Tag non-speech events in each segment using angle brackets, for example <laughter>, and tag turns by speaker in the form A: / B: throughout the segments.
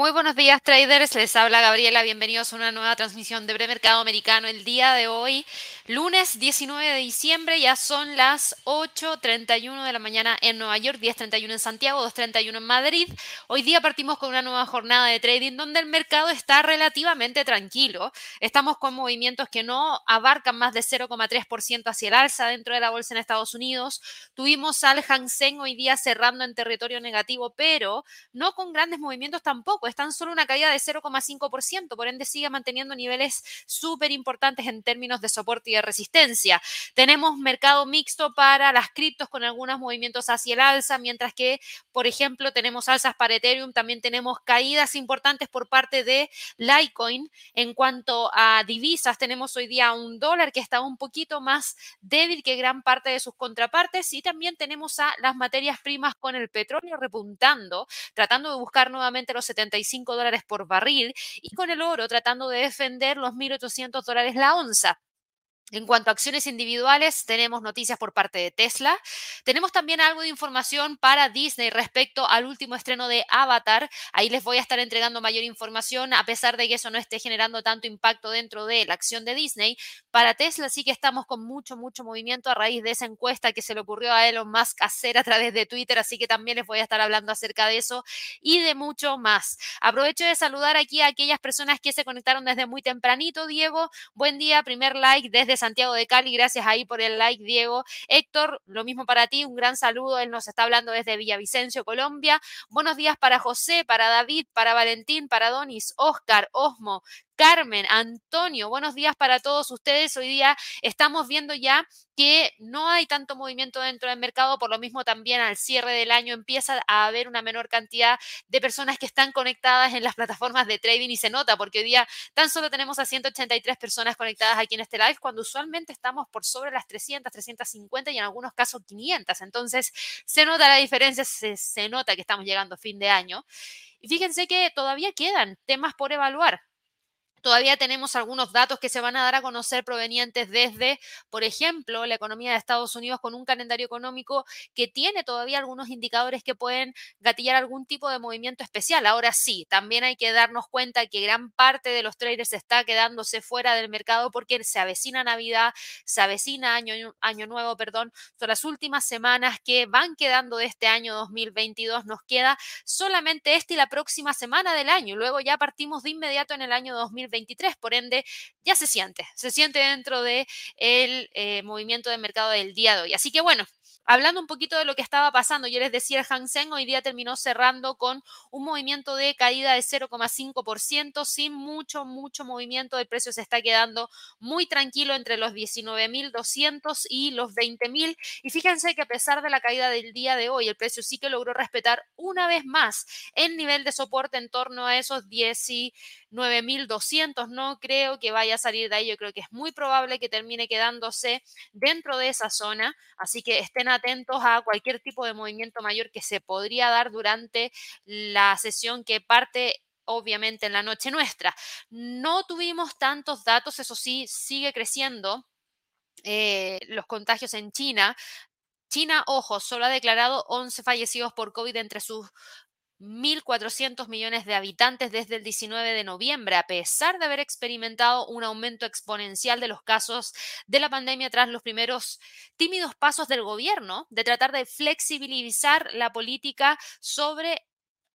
A: Muy buenos días traders, les habla Gabriela, bienvenidos a una nueva transmisión de premercado americano. El día de hoy, lunes 19 de diciembre, ya son las 8.31 de la mañana en Nueva York, 10.31 en Santiago, 2.31 en Madrid. Hoy día partimos con una nueva jornada de trading donde el mercado está relativamente tranquilo. Estamos con movimientos que no abarcan más de 0,3% hacia el alza dentro de la bolsa en Estados Unidos. Tuvimos al Hang Seng hoy día cerrando en territorio negativo, pero no con grandes movimientos tampoco es tan solo una caída de 0,5%, por ende sigue manteniendo niveles súper importantes en términos de soporte y de resistencia. Tenemos mercado mixto para las criptos con algunos movimientos hacia el alza, mientras que, por ejemplo, tenemos alzas para Ethereum, también tenemos caídas importantes por parte de Litecoin. En cuanto a divisas, tenemos hoy día un dólar que está un poquito más débil que gran parte de sus contrapartes y también tenemos a las materias primas con el petróleo repuntando, tratando de buscar nuevamente los 70 dólares por barril y con el oro tratando de defender los 1.800 dólares la onza. En cuanto a acciones individuales, tenemos noticias por parte de Tesla. Tenemos también algo de información para Disney respecto al último estreno de Avatar. Ahí les voy a estar entregando mayor información, a pesar de que eso no esté generando tanto impacto dentro de la acción de Disney. Para Tesla sí que estamos con mucho, mucho movimiento a raíz de esa encuesta que se le ocurrió a Elon Musk hacer a través de Twitter, así que también les voy a estar hablando acerca de eso y de mucho más. Aprovecho de saludar aquí a aquellas personas que se conectaron desde muy tempranito. Diego, buen día, primer like desde Santiago de Cali, gracias ahí por el like, Diego. Héctor, lo mismo para ti, un gran saludo, él nos está hablando desde Villavicencio, Colombia. Buenos días para José, para David, para Valentín, para Donis, Oscar, Osmo, Carmen, Antonio, buenos días para todos ustedes. Hoy día estamos viendo ya que no hay tanto movimiento dentro del mercado, por lo mismo también al cierre del año empieza a haber una menor cantidad de personas que están conectadas en las plataformas de trading y se nota porque hoy día tan solo tenemos a 183 personas conectadas aquí en este live cuando usualmente estamos por sobre las 300, 350 y en algunos casos 500. Entonces se nota la diferencia, se, se nota que estamos llegando a fin de año. Y fíjense que todavía quedan temas por evaluar. Todavía tenemos algunos datos que se van a dar a conocer provenientes desde, por ejemplo, la economía de Estados Unidos con un calendario económico que tiene todavía algunos indicadores que pueden gatillar algún tipo de movimiento especial. Ahora sí, también hay que darnos cuenta que gran parte de los traders está quedándose fuera del mercado porque se avecina Navidad, se avecina año, año nuevo, perdón. Son las últimas semanas que van quedando de este año 2022. Nos queda solamente este y la próxima semana del año. Luego ya partimos de inmediato en el año 2022 23, por ende ya se siente, se siente dentro del de eh, movimiento de mercado del día de hoy. Así que bueno, Hablando un poquito de lo que estaba pasando, yo les decía, el Hang Seng hoy día terminó cerrando con un movimiento de caída de 0,5%, sin mucho, mucho movimiento. El precio se está quedando muy tranquilo entre los 19.200 y los 20.000. Y fíjense que a pesar de la caída del día de hoy, el precio sí que logró respetar una vez más el nivel de soporte en torno a esos 19.200. No creo que vaya a salir de ahí. Yo creo que es muy probable que termine quedándose dentro de esa zona. Así que estén atentos a cualquier tipo de movimiento mayor que se podría dar durante la sesión que parte obviamente en la noche nuestra. No tuvimos tantos datos, eso sí, sigue creciendo. Eh, los contagios en China. China, ojo, solo ha declarado 11 fallecidos por COVID entre sus 1.400 millones de habitantes desde el 19 de noviembre, a pesar de haber experimentado un aumento exponencial de los casos de la pandemia tras los primeros tímidos pasos del gobierno de tratar de flexibilizar la política sobre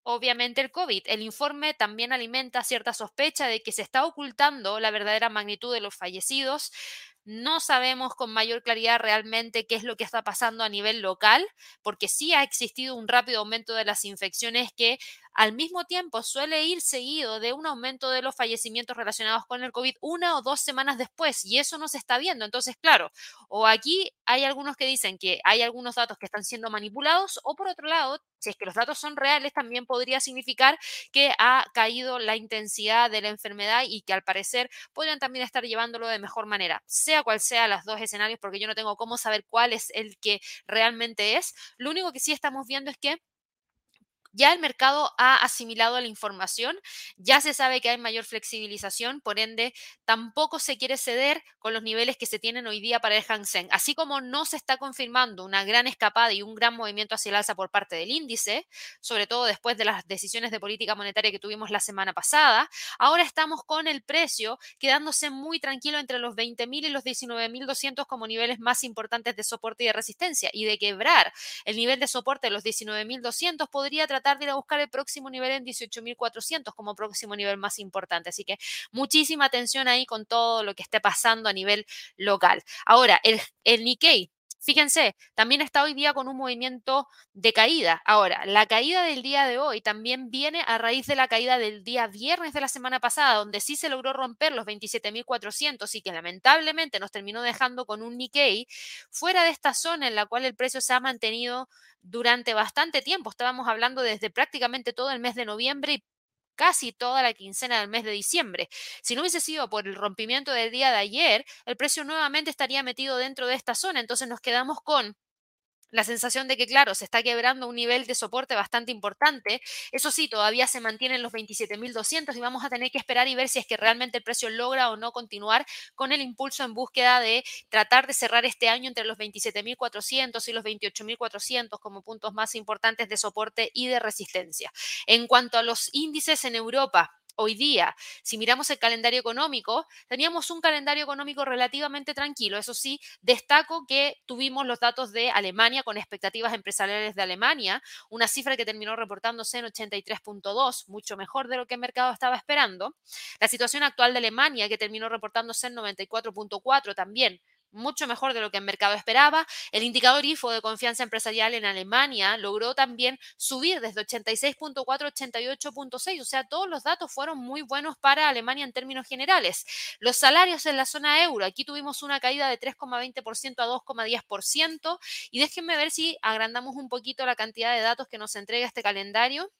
A: obviamente el COVID. El informe también alimenta cierta sospecha de que se está ocultando la verdadera magnitud de los fallecidos, no sabemos con mayor claridad realmente qué es lo que está pasando a nivel local, porque sí ha existido un rápido aumento de las infecciones que al mismo tiempo suele ir seguido de un aumento de los fallecimientos relacionados con el COVID una o dos semanas después y eso no se está viendo. Entonces, claro, o aquí hay algunos que dicen que hay algunos datos que están siendo manipulados o por otro lado, si es que los datos son reales, también podría significar que ha caído la intensidad de la enfermedad y que al parecer podrían también estar llevándolo de mejor manera, sea cual sea los dos escenarios, porque yo no tengo cómo saber cuál es el que realmente es. Lo único que sí estamos viendo es que ya el mercado ha asimilado la información, ya se sabe que hay mayor flexibilización, por ende, tampoco se quiere ceder con los niveles que se tienen hoy día para el Hang Seng. Así como no se está confirmando una gran escapada y un gran movimiento hacia el alza por parte del índice, sobre todo después de las decisiones de política monetaria que tuvimos la semana pasada, ahora estamos con el precio quedándose muy tranquilo entre los 20.000 y los 19.200 como niveles más importantes de soporte y de resistencia. Y de quebrar el nivel de soporte de los 19.200 podría tratar de ir a buscar el próximo nivel en 18.400 como próximo nivel más importante. Así que muchísima atención ahí con todo lo que esté pasando a nivel local. Ahora, el, el Nikkei Fíjense, también está hoy día con un movimiento de caída. Ahora, la caída del día de hoy también viene a raíz de la caída del día viernes de la semana pasada, donde sí se logró romper los 27.400 y que lamentablemente nos terminó dejando con un Nikkei fuera de esta zona en la cual el precio se ha mantenido durante bastante tiempo. Estábamos hablando desde prácticamente todo el mes de noviembre y casi toda la quincena del mes de diciembre. Si no hubiese sido por el rompimiento del día de ayer, el precio nuevamente estaría metido dentro de esta zona. Entonces nos quedamos con la sensación de que, claro, se está quebrando un nivel de soporte bastante importante. Eso sí, todavía se mantiene en los 27.200 y vamos a tener que esperar y ver si es que realmente el precio logra o no continuar con el impulso en búsqueda de tratar de cerrar este año entre los 27.400 y los 28.400 como puntos más importantes de soporte y de resistencia. En cuanto a los índices en Europa, hoy día, si miramos el calendario económico, teníamos un calendario económico relativamente tranquilo. Eso sí, destaco que tuvimos los datos de Alemania con expectativas empresariales de Alemania, una cifra que terminó reportándose en 83.2, mucho mejor de lo que el mercado estaba esperando. La situación actual de Alemania, que terminó reportándose en 94.4 también, mucho mejor de lo que el mercado esperaba. El indicador IFO de confianza empresarial en Alemania logró también subir desde 86.4 a 88.6, o sea, todos los datos fueron muy buenos para Alemania en términos generales. Los salarios en la zona euro, aquí tuvimos una caída de 3,20% a 2,10% y déjenme ver si agrandamos un poquito la cantidad de datos que nos entrega este calendario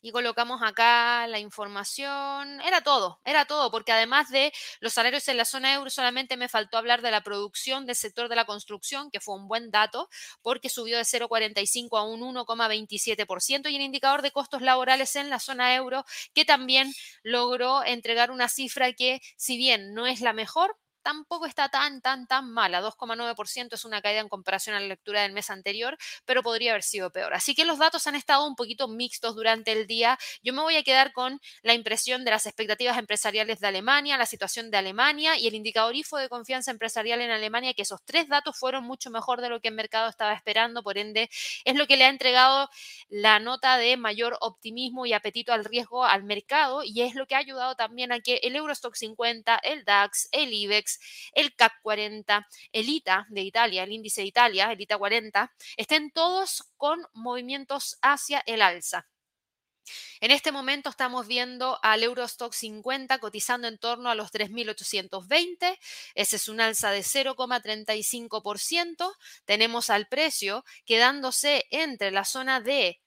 A: y colocamos acá la información. Era todo, era todo, porque además de los salarios en la zona euro, solamente me faltó hablar de la producción del sector de la construcción, que fue un buen dato, porque subió de 0,45 a un 1,27%, y el indicador de costos laborales en la zona euro, que también logró entregar una cifra que, si bien no es la mejor, tampoco está tan, tan, tan mala. 2,9% es una caída en comparación a la lectura del mes anterior, pero podría haber sido peor. Así que los datos han estado un poquito mixtos durante el día. Yo me voy a quedar con la impresión de las expectativas empresariales de Alemania, la situación de Alemania y el indicador IFO de confianza empresarial en Alemania, que esos tres datos fueron mucho mejor de lo que el mercado estaba esperando. Por ende, es lo que le ha entregado la nota de mayor optimismo y apetito al riesgo al mercado y es lo que ha ayudado también a que el Eurostock 50, el DAX, el IBEX, el CAC 40, el ITA de Italia, el índice de Italia, el ITA 40, estén todos con movimientos hacia el alza. En este momento estamos viendo al Eurostock 50 cotizando en torno a los 3.820. Ese es un alza de 0,35%. Tenemos al precio quedándose entre la zona de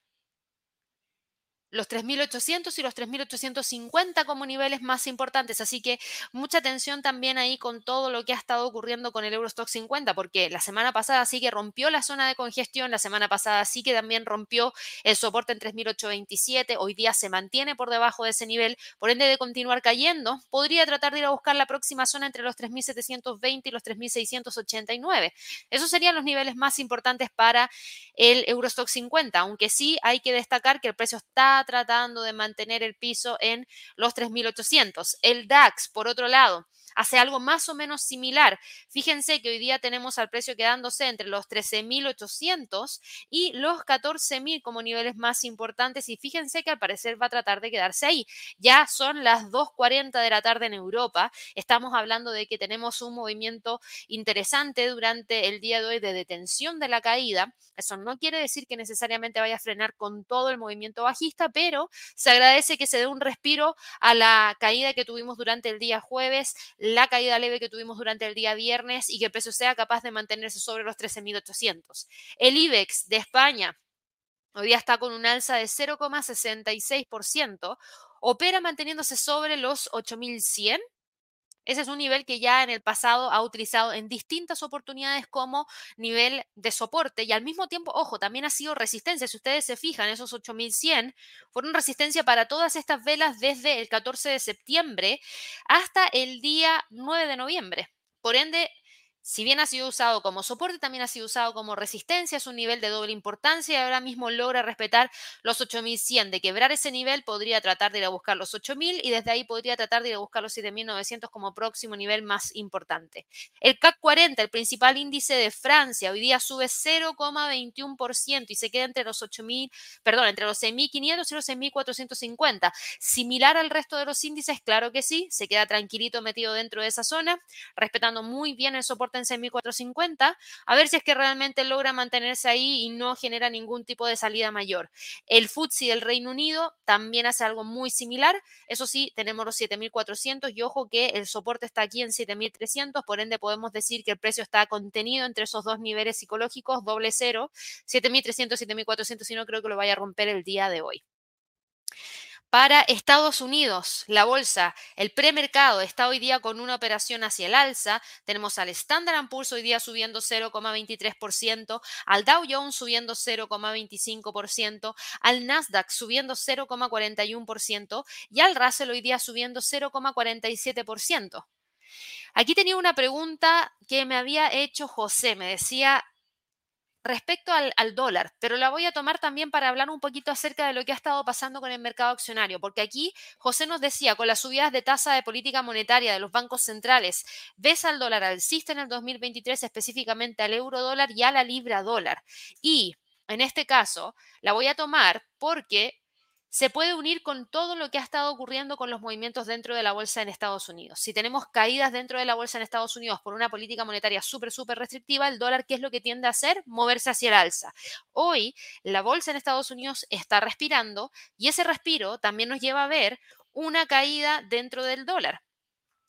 A: los 3.800 y los 3.850 como niveles más importantes. Así que mucha atención también ahí con todo lo que ha estado ocurriendo con el Eurostock 50, porque la semana pasada sí que rompió la zona de congestión, la semana pasada sí que también rompió el soporte en 3.827, hoy día se mantiene por debajo de ese nivel, por ende de continuar cayendo, podría tratar de ir a buscar la próxima zona entre los 3.720 y los 3.689. Esos serían los niveles más importantes para el Eurostock 50, aunque sí hay que destacar que el precio está tratando de mantener el piso en los 3.800. El DAX, por otro lado, hace algo más o menos similar. Fíjense que hoy día tenemos al precio quedándose entre los 13.800 y los 14.000 como niveles más importantes y fíjense que al parecer va a tratar de quedarse ahí. Ya son las 2.40 de la tarde en Europa. Estamos hablando de que tenemos un movimiento interesante durante el día de hoy de detención de la caída. Eso no quiere decir que necesariamente vaya a frenar con todo el movimiento bajista, pero se agradece que se dé un respiro a la caída que tuvimos durante el día jueves, la caída leve que tuvimos durante el día viernes y que el precio sea capaz de mantenerse sobre los 13.800. El IBEX de España hoy día está con un alza de 0,66%, opera manteniéndose sobre los 8.100 ese es un nivel que ya en el pasado ha utilizado en distintas oportunidades como nivel de soporte y al mismo tiempo, ojo, también ha sido resistencia. Si ustedes se fijan, esos 8100 fueron resistencia para todas estas velas desde el 14 de septiembre hasta el día 9 de noviembre. Por ende, si bien ha sido usado como soporte, también ha sido usado como resistencia, es un nivel de doble importancia y ahora mismo logra respetar los 8100. De quebrar ese nivel podría tratar de ir a buscar los 8000 y desde ahí podría tratar de ir a buscar los 7900 como próximo nivel más importante. El CAC 40, el principal índice de Francia, hoy día sube 0,21% y se queda entre los 8000, perdón, entre los 6500 y los 6450. Similar al resto de los índices, claro que sí, se queda tranquilito metido dentro de esa zona, respetando muy bien el soporte en 6450, a ver si es que realmente logra mantenerse ahí y no genera ningún tipo de salida mayor. El FTSE del Reino Unido también hace algo muy similar, eso sí, tenemos los 7400 y ojo que el soporte está aquí en 7300, por ende podemos decir que el precio está contenido entre esos dos niveles psicológicos, doble cero, 7300, 7400 y no creo que lo vaya a romper el día de hoy. Para Estados Unidos, la bolsa, el premercado está hoy día con una operación hacia el alza. Tenemos al Standard Poor's hoy día subiendo 0,23%, al Dow Jones subiendo 0,25%, al Nasdaq subiendo 0,41% y al Russell hoy día subiendo 0,47%. Aquí tenía una pregunta que me había hecho José. Me decía, respecto al, dólar, pero la voy a tomar también para hablar un poquito acerca de lo que ha estado pasando con el mercado accionario, porque aquí José nos decía, con las subidas de tasa de política monetaria de los bancos centrales, ves al dólar alcista en el 2023, específicamente al euro dólar y a la libra dólar. Y en este caso, la voy a tomar porque se puede unir con todo lo que ha estado ocurriendo con los movimientos dentro de la bolsa en Estados Unidos. Si tenemos caídas dentro de la bolsa en Estados Unidos por una política monetaria súper, súper restrictiva, el dólar, ¿qué es lo que tiende a hacer? Moverse hacia el alza. Hoy, la bolsa en Estados Unidos está respirando y ese respiro también nos lleva a ver una caída dentro del dólar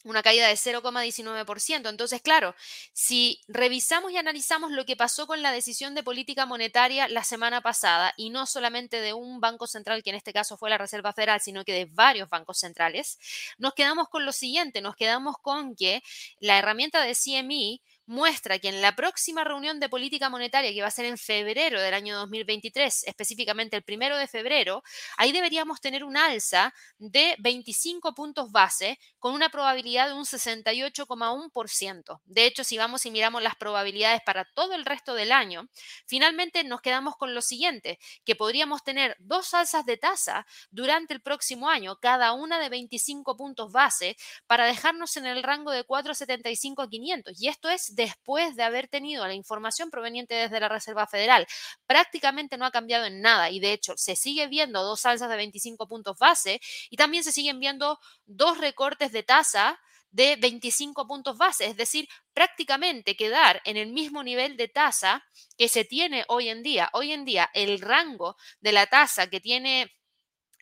A: una caída de 0,19%. Entonces, claro, si revisamos y analizamos lo que pasó con la decisión de política monetaria la semana pasada, y no solamente de un banco central, que en este caso fue la Reserva Federal, sino que de varios bancos centrales, nos quedamos con lo siguiente, nos quedamos con que la herramienta de CME muestra que en la próxima reunión de política monetaria, que va a ser en febrero del año 2023, específicamente el primero de febrero, ahí deberíamos tener un alza de 25 puntos base con una probabilidad de un 68,1%. De hecho, si vamos y miramos las probabilidades para todo el resto del año, finalmente nos quedamos con lo siguiente, que podríamos tener dos alzas de tasa durante el próximo año, cada una de 25 puntos base, para dejarnos en el rango de 4,75 a 500. Y esto es después de haber tenido la información proveniente desde la Reserva Federal. Prácticamente no ha cambiado en nada y de hecho se sigue viendo dos alzas de 25 puntos base y también se siguen viendo dos recortes de tasa de 25 puntos base, es decir, prácticamente quedar en el mismo nivel de tasa que se tiene hoy en día. Hoy en día el rango de la tasa que tiene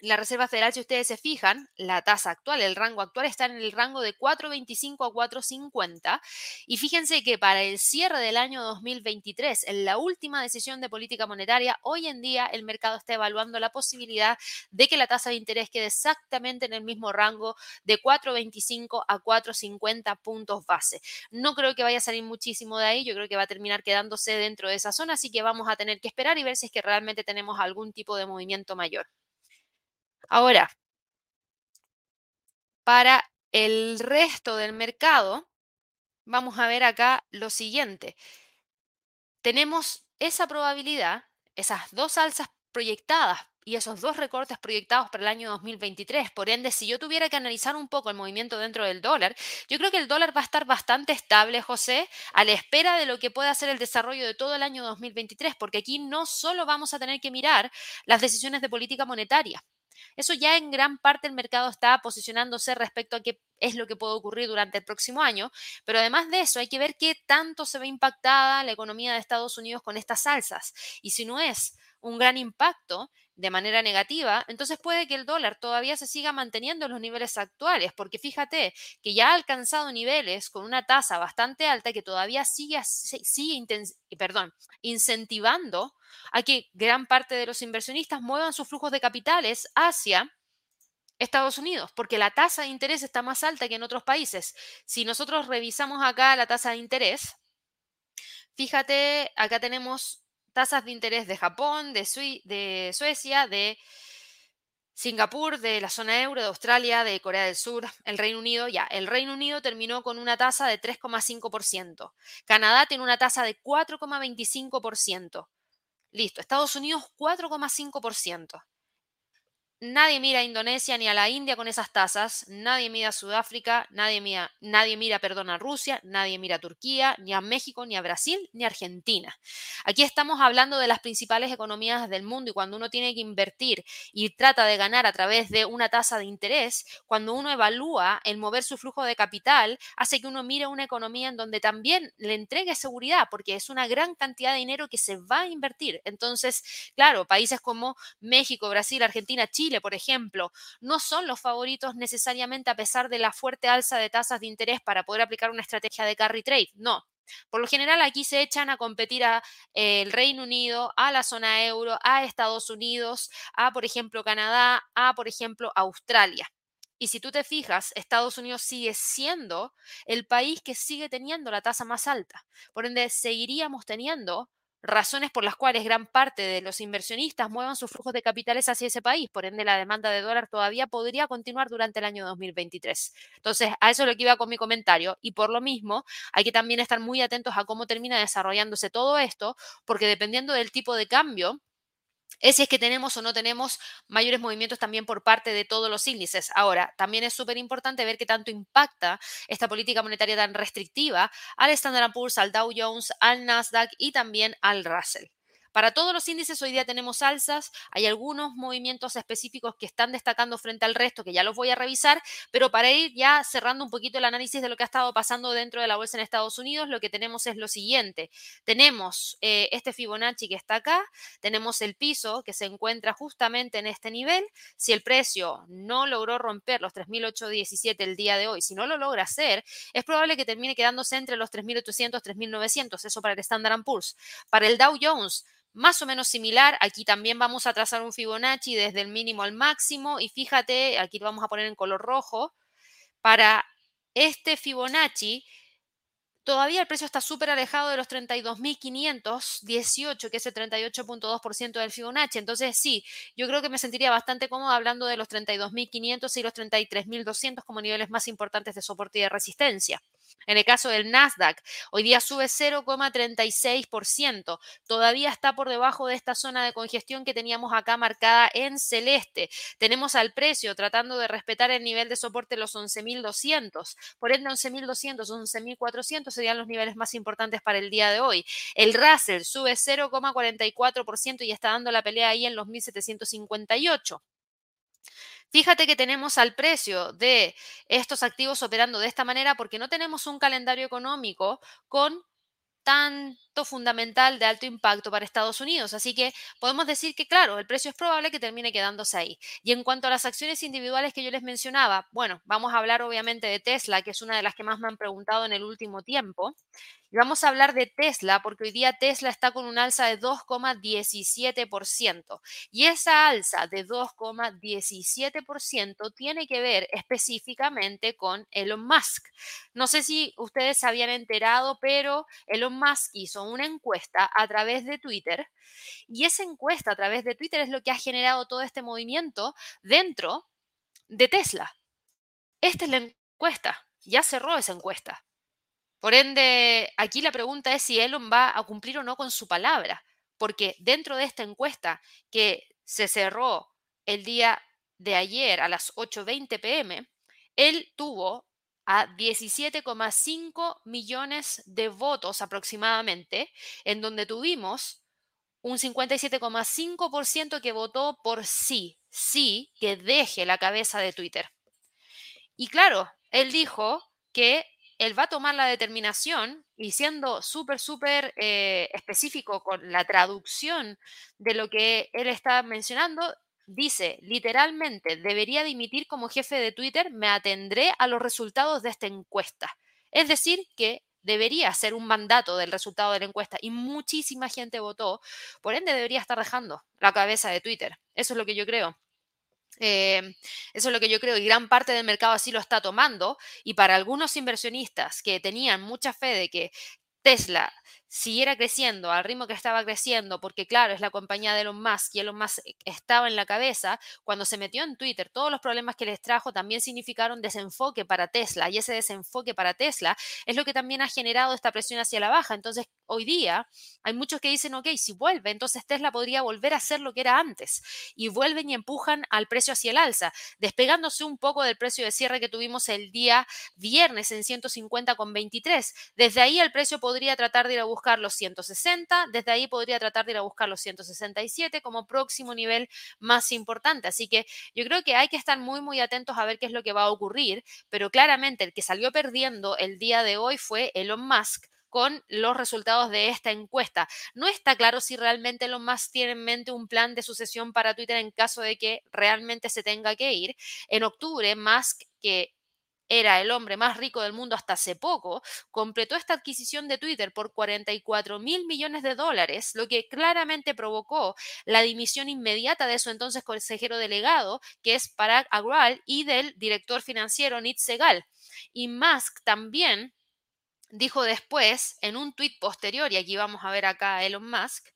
A: la Reserva Federal, si ustedes se fijan, la tasa actual, el rango actual está en el rango de 4.25 a 4.50. Y fíjense que para el cierre del año 2023, en la última decisión de política monetaria, hoy en día el mercado está evaluando la posibilidad de que la tasa de interés quede exactamente en el mismo rango de 4.25 a 4.50 puntos base. No creo que vaya a salir muchísimo de ahí, yo creo que va a terminar quedándose dentro de esa zona, así que vamos a tener que esperar y ver si es que realmente tenemos algún tipo de movimiento mayor. Ahora, para el resto del mercado, vamos a ver acá lo siguiente. Tenemos esa probabilidad, esas dos alzas proyectadas y esos dos recortes proyectados para el año 2023. Por ende, si yo tuviera que analizar un poco el movimiento dentro del dólar, yo creo que el dólar va a estar bastante estable, José, a la espera de lo que pueda ser el desarrollo de todo el año 2023, porque aquí no solo vamos a tener que mirar las decisiones de política monetaria. Eso ya en gran parte el mercado está posicionándose respecto a qué es lo que puede ocurrir durante el próximo año, pero además de eso hay que ver qué tanto se ve impactada la economía de Estados Unidos con estas alzas. Y si no es un gran impacto de manera negativa, entonces puede que el dólar todavía se siga manteniendo en los niveles actuales, porque fíjate que ya ha alcanzado niveles con una tasa bastante alta que todavía sigue, sigue perdón, incentivando a que gran parte de los inversionistas muevan sus flujos de capitales hacia Estados Unidos, porque la tasa de interés está más alta que en otros países. Si nosotros revisamos acá la tasa de interés, fíjate, acá tenemos tasas de interés de Japón, de, Suecia, de Singapur, de la zona euro, de Australia, de Corea del Sur, el Reino Unido, ya, el Reino Unido terminó con una tasa de 3,5%. Canadá tiene una tasa de 4,25%. Listo, Estados Unidos 4,5%. Nadie mira a Indonesia ni a la India con esas tasas, nadie mira a Sudáfrica, nadie mira, nadie mira, perdón, a Rusia, nadie mira a Turquía, ni a México, ni a Brasil, ni a Argentina. Aquí estamos hablando de las principales economías del mundo y cuando uno tiene que invertir y trata de ganar a través de una tasa de interés, cuando uno evalúa el mover su flujo de capital, hace que uno mire una economía en donde también le entregue seguridad, porque es una gran cantidad de dinero que se va a invertir. Entonces, claro, países como México, Brasil, Argentina, Chile, por ejemplo, no son los favoritos necesariamente a pesar de la fuerte alza de tasas de interés para poder aplicar una estrategia de carry trade. No, por lo general aquí se echan a competir a eh, el Reino Unido, a la zona euro, a Estados Unidos, a por ejemplo Canadá, a por ejemplo Australia. Y si tú te fijas, Estados Unidos sigue siendo el país que sigue teniendo la tasa más alta. Por ende, seguiríamos teniendo razones por las cuales gran parte de los inversionistas muevan sus flujos de capitales hacia ese país. Por ende, la demanda de dólar todavía podría continuar durante el año 2023. Entonces, a eso es lo que iba con mi comentario. Y por lo mismo, hay que también estar muy atentos a cómo termina desarrollándose todo esto, porque dependiendo del tipo de cambio, es si es que tenemos o no tenemos mayores movimientos también por parte de todos los índices. Ahora, también es súper importante ver qué tanto impacta esta política monetaria tan restrictiva al Standard Poor's, al Dow Jones, al Nasdaq y también al Russell. Para todos los índices hoy día tenemos alzas, hay algunos movimientos específicos que están destacando frente al resto, que ya los voy a revisar, pero para ir ya cerrando un poquito el análisis de lo que ha estado pasando dentro de la bolsa en Estados Unidos, lo que tenemos es lo siguiente. Tenemos eh, este Fibonacci que está acá, tenemos el piso que se encuentra justamente en este nivel. Si el precio no logró romper los 3.817 el día de hoy, si no lo logra hacer, es probable que termine quedándose entre los 3.800, 3.900, eso para el Standard Poor's. Para el Dow Jones, más o menos similar. Aquí también vamos a trazar un Fibonacci desde el mínimo al máximo y fíjate, aquí lo vamos a poner en color rojo. Para este Fibonacci, todavía el precio está súper alejado de los 32.518, que es el 38.2% del Fibonacci. Entonces, sí, yo creo que me sentiría bastante cómodo hablando de los 32.500 y los 33.200 como niveles más importantes de soporte y de resistencia. En el caso del Nasdaq, hoy día sube 0,36%. Todavía está por debajo de esta zona de congestión que teníamos acá marcada en celeste. Tenemos al precio tratando de respetar el nivel de soporte los 11.200. Por ende, 11.200, 11.400 serían los niveles más importantes para el día de hoy. El Russell sube 0,44% y está dando la pelea ahí en los 1.758. Fíjate que tenemos al precio de estos activos operando de esta manera porque no tenemos un calendario económico con tanto fundamental de alto impacto para Estados Unidos. Así que podemos decir que, claro, el precio es probable que termine quedándose ahí. Y en cuanto a las acciones individuales que yo les mencionaba, bueno, vamos a hablar obviamente de Tesla, que es una de las que más me han preguntado en el último tiempo. Y vamos a hablar de Tesla porque hoy día Tesla está con un alza de 2,17%. Y esa alza de 2,17% tiene que ver específicamente con Elon Musk. No sé si ustedes se habían enterado, pero Elon Musk hizo una encuesta a través de Twitter. Y esa encuesta a través de Twitter es lo que ha generado todo este movimiento dentro de Tesla. Esta es la encuesta. Ya cerró esa encuesta. Por ende, aquí la pregunta es si Elon va a cumplir o no con su palabra, porque dentro de esta encuesta que se cerró el día de ayer a las 8.20 pm, él tuvo a 17,5 millones de votos aproximadamente, en donde tuvimos un 57,5% que votó por sí, sí, que deje la cabeza de Twitter. Y claro, él dijo que él va a tomar la determinación y siendo súper, súper eh, específico con la traducción de lo que él está mencionando, dice literalmente, debería dimitir como jefe de Twitter, me atendré a los resultados de esta encuesta. Es decir, que debería ser un mandato del resultado de la encuesta y muchísima gente votó, por ende debería estar dejando la cabeza de Twitter. Eso es lo que yo creo. Eh, eso es lo que yo creo y gran parte del mercado así lo está tomando y para algunos inversionistas que tenían mucha fe de que Tesla siguiera creciendo al ritmo que estaba creciendo, porque claro, es la compañía de Elon Musk y Elon Musk estaba en la cabeza, cuando se metió en Twitter, todos los problemas que les trajo también significaron desenfoque para Tesla y ese desenfoque para Tesla es lo que también ha generado esta presión hacia la baja. Entonces, hoy día hay muchos que dicen, ok, si vuelve, entonces Tesla podría volver a ser lo que era antes y vuelven y empujan al precio hacia el alza, despegándose un poco del precio de cierre que tuvimos el día viernes en 150,23. Desde ahí el precio podría tratar de ir a buscar los 160, desde ahí podría tratar de ir a buscar los 167 como próximo nivel más importante. Así que yo creo que hay que estar muy, muy atentos a ver qué es lo que va a ocurrir, pero claramente el que salió perdiendo el día de hoy fue Elon Musk con los resultados de esta encuesta. No está claro si realmente Elon Musk tiene en mente un plan de sucesión para Twitter en caso de que realmente se tenga que ir. En octubre, Musk, que era el hombre más rico del mundo hasta hace poco, completó esta adquisición de Twitter por 44 mil millones de dólares, lo que claramente provocó la dimisión inmediata de su entonces consejero delegado, que es Parag Agrawal, y del director financiero Nit Segal. Y Musk también dijo después, en un tuit posterior, y aquí vamos a ver acá a Elon Musk,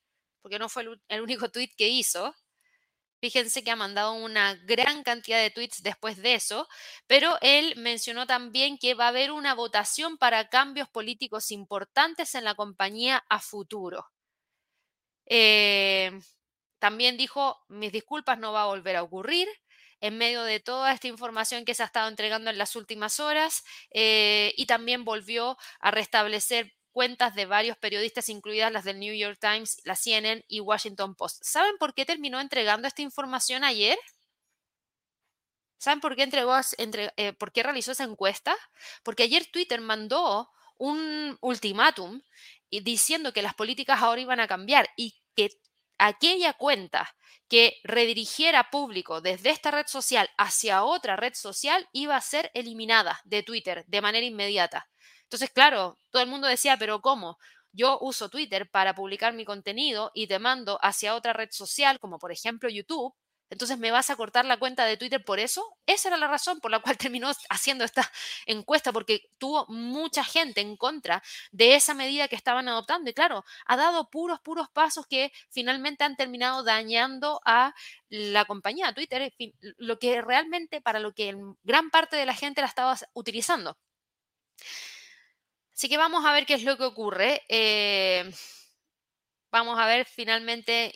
A: porque no fue el único <laughs> tuit que hizo, Fíjense que ha mandado una gran cantidad de tweets después de eso, pero él mencionó también que va a haber una votación para cambios políticos importantes en la compañía a futuro. Eh, también dijo, mis disculpas no va a volver a ocurrir en medio de toda esta información que se ha estado entregando en las últimas horas eh, y también volvió a restablecer cuentas de varios periodistas, incluidas las del New York Times, la CNN y Washington Post. ¿Saben por qué terminó entregando esta información ayer? ¿Saben por qué, entregó, eh, por qué realizó esa encuesta? Porque ayer Twitter mandó un ultimátum diciendo que las políticas ahora iban a cambiar y que aquella cuenta que redirigiera público desde esta red social hacia otra red social iba a ser eliminada de Twitter de manera inmediata. Entonces, claro, todo el mundo decía, pero ¿cómo? Yo uso Twitter para publicar mi contenido y te mando hacia otra red social, como por ejemplo YouTube. Entonces, ¿me vas a cortar la cuenta de Twitter por eso? Esa era la razón por la cual <laughs> terminó haciendo esta encuesta, porque tuvo mucha gente en contra de esa medida que estaban adoptando. Y claro, ha dado puros, puros pasos que finalmente han terminado dañando a la compañía Twitter, lo que realmente para lo que gran parte de la gente la estaba utilizando. Así que vamos a ver qué es lo que ocurre. Eh, vamos a ver finalmente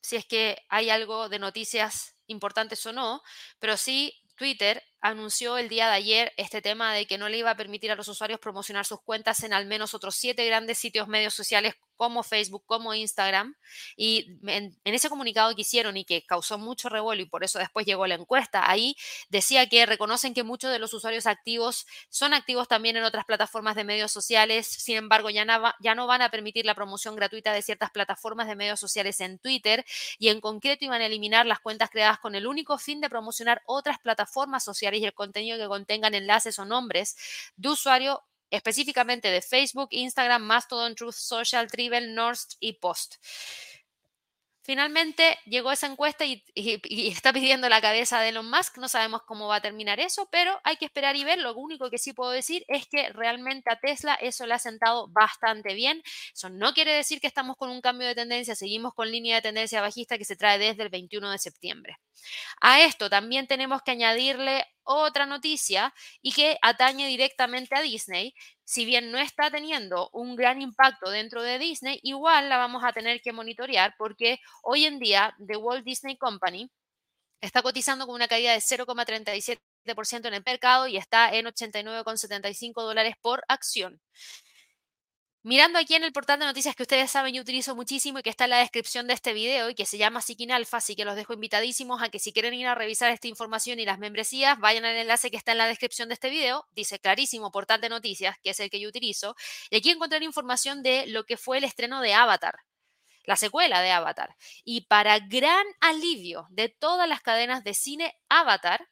A: si es que hay algo de noticias importantes o no, pero sí Twitter anunció el día de ayer este tema de que no le iba a permitir a los usuarios promocionar sus cuentas en al menos otros siete grandes sitios medios sociales como Facebook, como Instagram. Y en, ese comunicado que hicieron y que causó mucho revuelo y por eso después llegó la encuesta, ahí decía que reconocen que muchos de los usuarios activos son activos también en otras plataformas de medios sociales, sin embargo ya no, ya no van a permitir la promoción gratuita de ciertas plataformas de medios sociales en Twitter y en concreto iban a eliminar las cuentas creadas con el único fin de promocionar otras plataformas sociales y el contenido que contengan enlaces o nombres de usuario específicamente de Facebook, Instagram, Mastodon, Truth Social, Tribal, North y Post. Finalmente llegó esa encuesta y, está pidiendo la cabeza de Elon Musk. No sabemos cómo va a terminar eso, pero hay que esperar y ver. Lo único que sí puedo decir es que realmente a Tesla eso le ha sentado bastante bien. Eso no quiere decir que estamos con un cambio de tendencia, seguimos con línea de tendencia bajista que se trae desde el 21 de septiembre. A esto también tenemos que añadirle otra noticia y que atañe directamente a Disney. Si bien no está teniendo un gran impacto dentro de Disney, igual la vamos a tener que monitorear porque hoy en día The Walt Disney Company está cotizando con una caída de 0,37% en el mercado y está en 89,75 dólares por acción. Mirando aquí en el portal de noticias que ustedes saben yo utilizo muchísimo y que está en la descripción de este video y que se llama Sikin Alpha, así que los dejo invitadísimos a que si quieren ir a revisar esta información y las membresías, vayan al enlace que está en la descripción de este video, dice clarísimo portal de noticias, que es el que yo utilizo, y aquí encontrarán información de lo que fue el estreno de Avatar, la secuela de Avatar. Y para gran alivio de todas las cadenas de cine Avatar,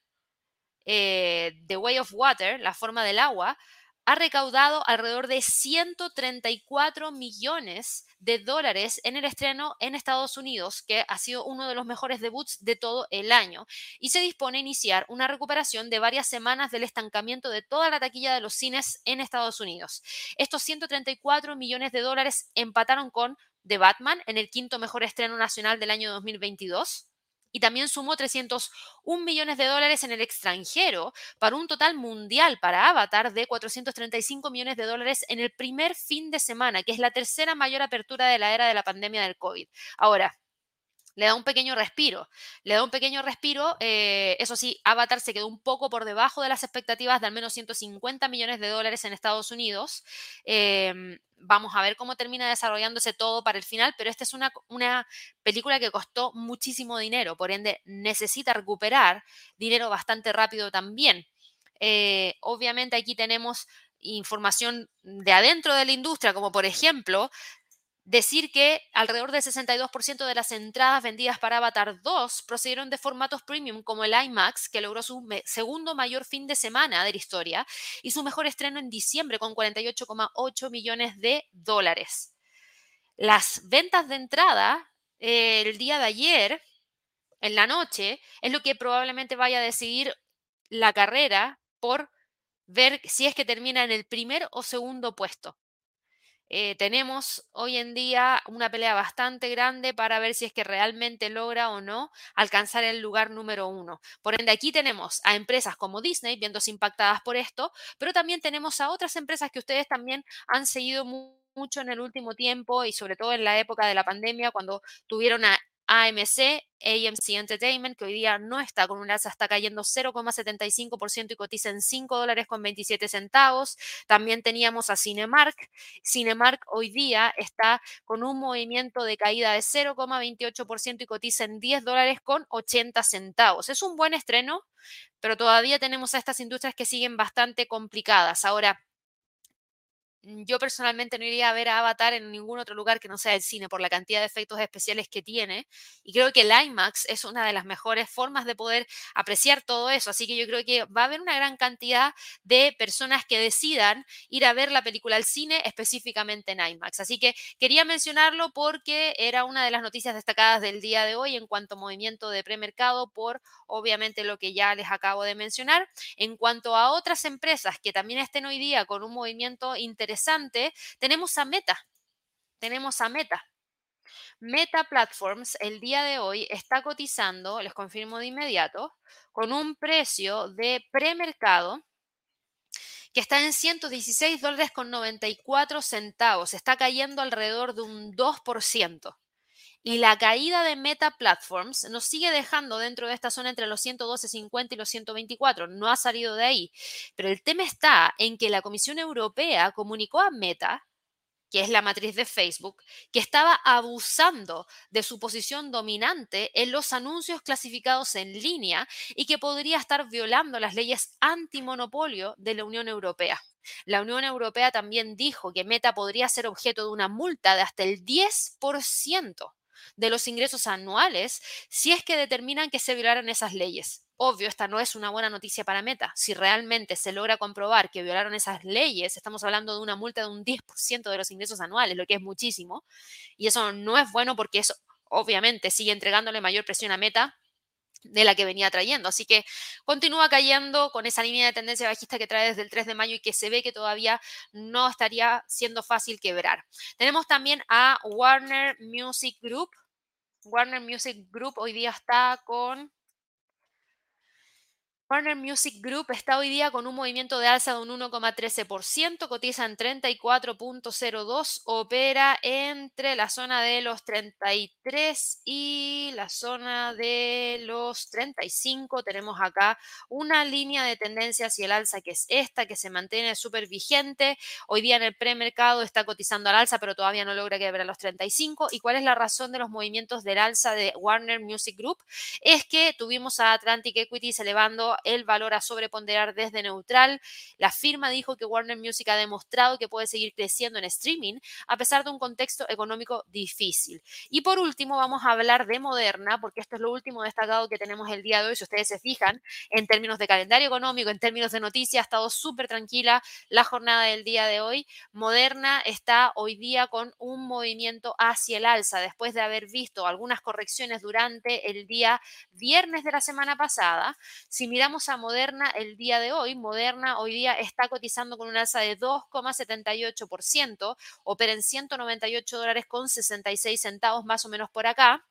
A: eh, The Way of Water, la forma del agua, ha recaudado alrededor de 134 millones de dólares en el estreno en Estados Unidos, que ha sido uno de los mejores debuts de todo el año, y se dispone a iniciar una recuperación de varias semanas del estancamiento de toda la taquilla de los cines en Estados Unidos. Estos 134 millones de dólares empataron con The Batman en el quinto mejor estreno nacional del año 2022 y también sumó 301 millones de dólares en el extranjero para un total mundial para Avatar de 435 millones de dólares en el primer fin de semana, que es la tercera mayor apertura de la era de la pandemia del COVID. Ahora, le da un pequeño respiro. Le da un pequeño respiro. Eh, eso sí, Avatar se quedó un poco por debajo de las expectativas de al menos 150 millones de dólares en Estados Unidos. Em, vamos a ver cómo termina desarrollándose todo para el final, pero esta es una, una película que costó muchísimo dinero, por ende necesita recuperar dinero bastante rápido también. Eh, obviamente aquí tenemos información de adentro de la industria, como por ejemplo decir que alrededor del 62% de las entradas vendidas para Avatar 2 procedieron de formatos premium como el IMAX, que logró su segundo mayor fin de semana de la historia y su mejor estreno en diciembre con 48,8 millones de dólares. Las ventas de entrada eh, el día de ayer, en la noche, es lo que probablemente vaya a decidir la carrera por ver si es que termina en el primer o segundo puesto. Eh, tenemos hoy en día una pelea bastante grande para ver si es que realmente logra o no alcanzar el lugar número uno. Por ende, aquí tenemos a empresas como Disney viéndose impactadas por esto, pero también tenemos a otras empresas que ustedes también han seguido mucho en el último tiempo y sobre todo en la época de la pandemia cuando tuvieron a AMC, AMC Entertainment, que hoy día no está con un alza, está cayendo 0,75% y cotiza en 5 dólares con 27 centavos. También teníamos a Cinemark. Cinemark hoy día está con un movimiento de caída de 0,28% y cotiza en 10 dólares con 80 centavos. Es un buen estreno, pero todavía tenemos a estas industrias que siguen bastante complicadas. Ahora, yo personalmente no iría a ver a Avatar en ningún otro lugar que no sea el cine por la cantidad de efectos especiales que tiene. Y creo que el IMAX es una de las mejores formas de poder apreciar todo eso. Así que yo creo que va a haber una gran cantidad de personas que decidan ir a ver la película al cine específicamente en IMAX. Así que quería mencionarlo porque era una de las noticias destacadas del día de hoy en cuanto a movimiento de premercado por obviamente lo que ya les acabo de mencionar. En cuanto a otras empresas que también estén hoy día con un movimiento interesante, tenemos a Meta. Tenemos a Meta. Meta Platforms el día de hoy está cotizando, les confirmo de inmediato, con un precio de premercado que está en 116 dólares con 94 centavos. Está cayendo alrededor de un 2%. Y la caída de Meta Platforms nos sigue dejando dentro de esta zona entre los 112.50 y los 124. No ha salido de ahí. Pero el tema está en que la Comisión Europea comunicó a Meta que es la matriz de Facebook, que estaba abusando de su posición dominante en los anuncios clasificados en línea y que podría estar violando las leyes antimonopolio de la Unión Europea. La Unión Europea también dijo que Meta podría ser objeto de una multa de hasta el 10% de los ingresos anuales si es que determinan que se violaron esas leyes. Obvio, esta no es una buena noticia para Meta. Si realmente se logra comprobar que violaron esas leyes, estamos hablando de una multa de un 10% de los ingresos anuales, lo que es muchísimo. Y eso no es bueno porque eso obviamente sigue entregándole mayor presión a Meta de la que venía trayendo. Así que continúa cayendo con esa línea de tendencia bajista que trae desde el 3 de mayo y que se ve que todavía no estaría siendo fácil quebrar. Tenemos también a Warner Music Group. Warner Music Group hoy día está con Warner Music Group está hoy día con un movimiento de alza de un 1,13%, cotiza en 34.02, opera entre la zona de los 33 y la zona de los 35. Tenemos acá una línea de tendencia hacia el alza que es esta, que se mantiene súper vigente. Hoy día en el premercado está cotizando al alza, pero todavía no logra quebrar los 35. ¿Y cuál es la razón de los movimientos del alza de Warner Music Group? Es que tuvimos a Atlantic Equities elevando el valor a sobreponderar desde neutral. La firma dijo que Warner Music ha demostrado que puede seguir creciendo en streaming a pesar de un contexto económico difícil. Y por último, vamos a hablar de Moderna, porque esto es lo último destacado que tenemos el día de hoy. Si ustedes se fijan, en términos de calendario económico, en términos de noticias, ha estado súper tranquila la jornada del día de hoy. Moderna está hoy día con un movimiento hacia el alza después de haber visto algunas correcciones durante el día viernes de la semana pasada. Si miramos a Moderna el día de hoy, Moderna hoy día está cotizando con un alza de 2,78%, opera en 198 dólares con 66 centavos más o menos por acá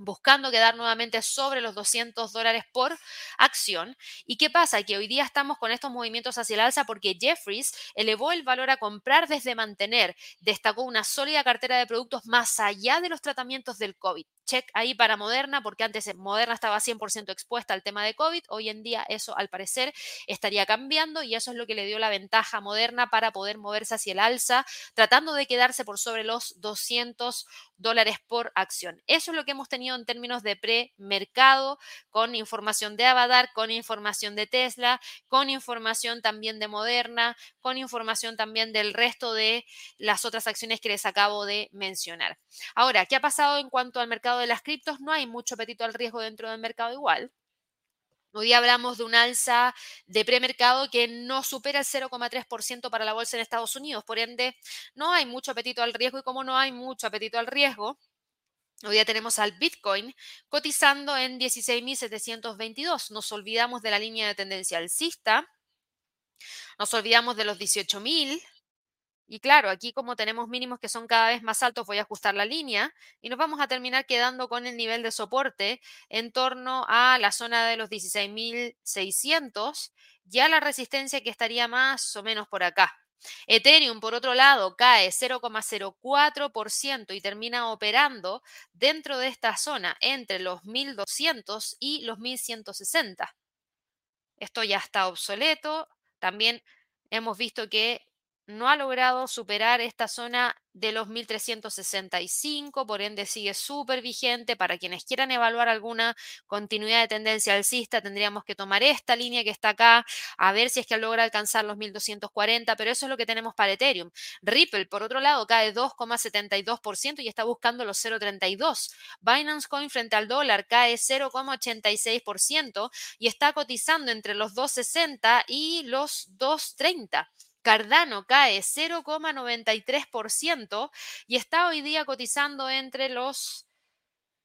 A: buscando quedar nuevamente sobre los 200 dólares por acción. ¿Y qué pasa? Que hoy día estamos con estos movimientos hacia el alza porque Jeffries elevó el valor a comprar desde mantener, destacó una sólida cartera de productos más allá de los tratamientos del COVID check ahí para Moderna, porque antes Moderna estaba 100% expuesta al tema de COVID. Hoy en día eso al parecer estaría cambiando y eso es lo que le dio la ventaja a Moderna para poder moverse hacia el alza, tratando de quedarse por sobre los 200 dólares por acción. Eso es lo que hemos tenido en términos de premercado, con información de Avadar, con información de Tesla, con información también de Moderna, con información también del resto de las otras acciones que les acabo de mencionar. Ahora, ¿qué ha pasado en cuanto al mercado de las criptos? No hay mucho apetito al riesgo dentro del mercado igual. Hoy día hablamos de un alza de premercado que no supera el 0,3% para la bolsa en Estados Unidos. Por ende, no hay mucho apetito al riesgo y como no hay mucho apetito al riesgo, Hoy día tenemos al Bitcoin cotizando en 16.722. Nos olvidamos de la línea de tendencia alcista. Nos olvidamos de los 18.000. Y claro, aquí como tenemos mínimos que son cada vez más altos, voy a ajustar la línea y nos vamos a terminar quedando con el nivel de soporte en torno a la zona de los 16.600, ya la resistencia que estaría más o menos por acá. Ethereum, por otro lado, cae 0,04% y termina operando dentro de esta zona entre los 1200 y los 1160. Esto ya está obsoleto. También hemos visto que no ha logrado superar esta zona de los 1365, por ende sigue súper vigente. Para quienes quieran evaluar alguna continuidad de tendencia alcista, tendríamos que tomar esta línea que está acá, a ver si es que logra alcanzar los 1240, pero eso es lo que tenemos para Ethereum. Ripple, por otro lado, cae 2,72% y está buscando los 0,32. Binance Coin frente al dólar cae 0,86% y está cotizando entre los 2,60 y los 2,30. Cardano cae 0,93% y está hoy día cotizando entre los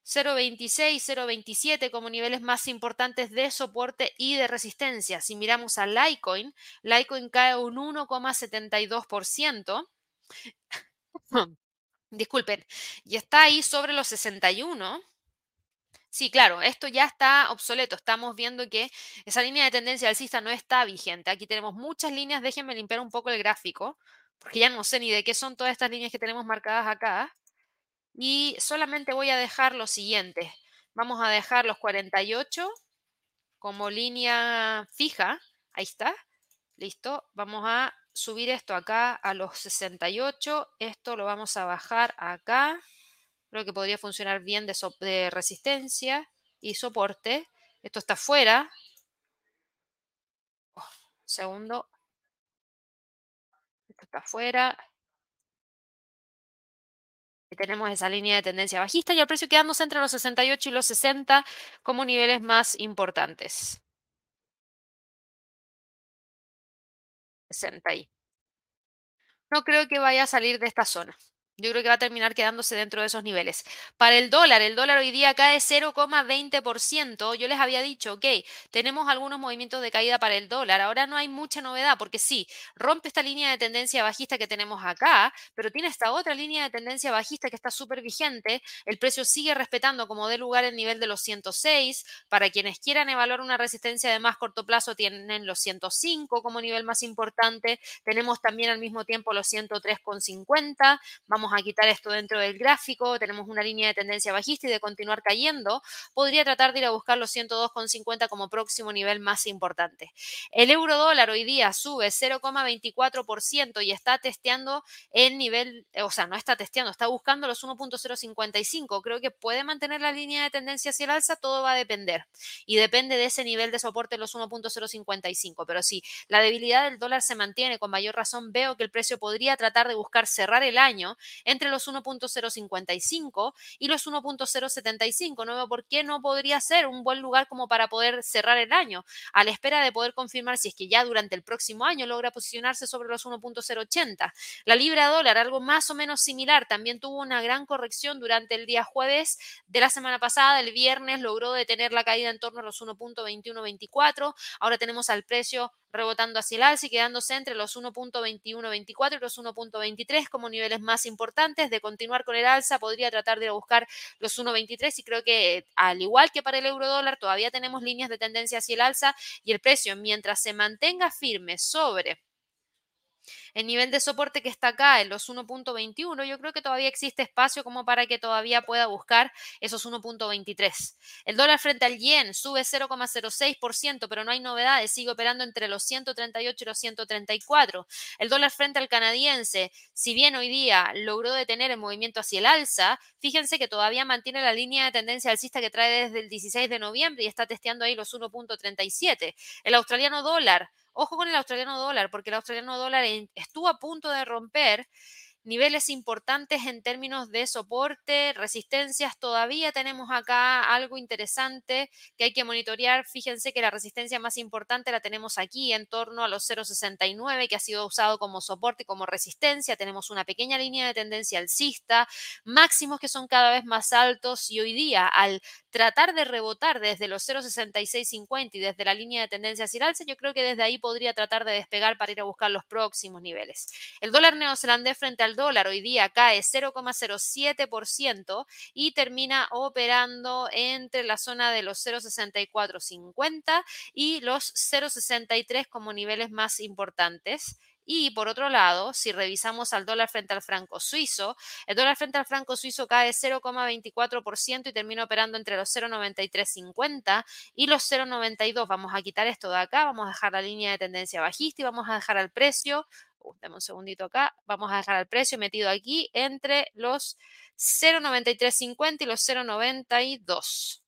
A: 0,26, 0,27 como niveles más importantes de soporte y de resistencia. Si miramos a Litecoin, Litecoin cae un 1,72%. <laughs> Disculpen, y está ahí sobre los 61 Sí, claro, esto ya está obsoleto. Estamos viendo que esa línea de tendencia alcista no está vigente. Aquí tenemos muchas líneas. Déjenme limpiar un poco el gráfico, porque ya no sé ni de qué son todas estas líneas que tenemos marcadas acá. Y solamente voy a dejar lo siguiente. Vamos a dejar los 48 como línea fija. Ahí está. Listo. Vamos a subir esto acá a los 68. Esto lo vamos a bajar acá. Creo que podría funcionar bien de, resistencia y soporte. Esto está fuera. Oh, segundo. Esto está fuera. Tenemos esa línea de tendencia bajista y el precio quedándose entre los 68 y los 60 como niveles más importantes. 60 ahí. No creo que vaya a salir de esta zona. Yo creo que va a terminar quedándose dentro de esos niveles. Para el dólar, el dólar hoy día cae 0,20%. Yo les había dicho, ok, tenemos algunos movimientos de caída para el dólar. Ahora no hay mucha novedad porque sí, rompe esta línea de tendencia bajista que tenemos acá, pero tiene esta otra línea de tendencia bajista que está súper vigente. El precio sigue respetando como de lugar el nivel de los 106. Para quienes quieran evaluar una resistencia de más corto plazo, tienen los 105 como nivel más importante. Tenemos también al mismo tiempo los 103,50. Vamos a quitar esto dentro del gráfico, tenemos una línea de tendencia bajista y de continuar cayendo, podría tratar de ir a buscar los 102,50 como próximo nivel más importante. El euro dólar hoy día sube 0,24% y está testeando el nivel, o sea, no está testeando, está buscando los 1.055. Creo que puede mantener la línea de tendencia hacia el alza, todo va a depender. Y depende de ese nivel de soporte los 1.055. Pero si la debilidad del dólar se mantiene, con mayor razón veo que el precio podría tratar de buscar cerrar el año entre los 1.055 y los 1.075. No por qué no podría ser un buen lugar como para poder cerrar el año, a la espera de poder confirmar si es que ya durante el próximo año logra posicionarse sobre los 1.080. La libra dólar, algo más o menos similar, también tuvo una gran corrección durante el día jueves de la semana pasada. El viernes logró detener la caída en torno a los 1.2124. Ahora tenemos al precio rebotando hacia el alza y quedándose entre los 1.2124 y los 1.23 como niveles más importantes. De continuar con el alza, podría tratar de buscar los 1.23 y creo que al igual que para el euro dólar, todavía tenemos líneas de tendencia hacia el alza y el precio, mientras se mantenga firme sobre el nivel de soporte que está acá en los 1.21, yo creo que todavía existe espacio como para que todavía pueda buscar esos 1.23. El dólar frente al yen sube 0,06%, pero no hay novedades, sigue operando entre los 138 y los 134. El dólar frente al canadiense, si bien hoy día logró detener el movimiento hacia el alza, fíjense que todavía mantiene la línea de tendencia alcista que trae desde el 16 de noviembre y está testeando ahí los 1.37. El australiano dólar Ojo con el australiano dólar, porque el australiano dólar estuvo a punto de romper niveles importantes en términos de soporte, resistencias. Todavía tenemos acá algo interesante que hay que monitorear. Fíjense que la resistencia más importante la tenemos aquí en torno a los 0,69 que ha sido usado como soporte como resistencia. Tenemos una pequeña línea de tendencia alcista, máximos que son cada vez más altos y hoy día al tratar de rebotar desde los 0,6650 y desde la línea de tendencia hacia el alza, yo creo que desde ahí podría tratar de despegar para ir a buscar los próximos niveles. El dólar neozelandés frente al dólar hoy día cae 0,07% y termina operando entre la zona de los 0,6450 y los 0,63 como niveles más importantes. Y por otro lado, si revisamos al dólar frente al franco suizo, el dólar frente al franco suizo cae 0,24% y termina operando entre los 0,9350 y los 0,92. Vamos a quitar esto de acá, vamos a dejar la línea de tendencia bajista y vamos a dejar al precio Uh, dame un segundito acá, vamos a dejar el precio metido aquí entre los 0,9350 y los 0,92.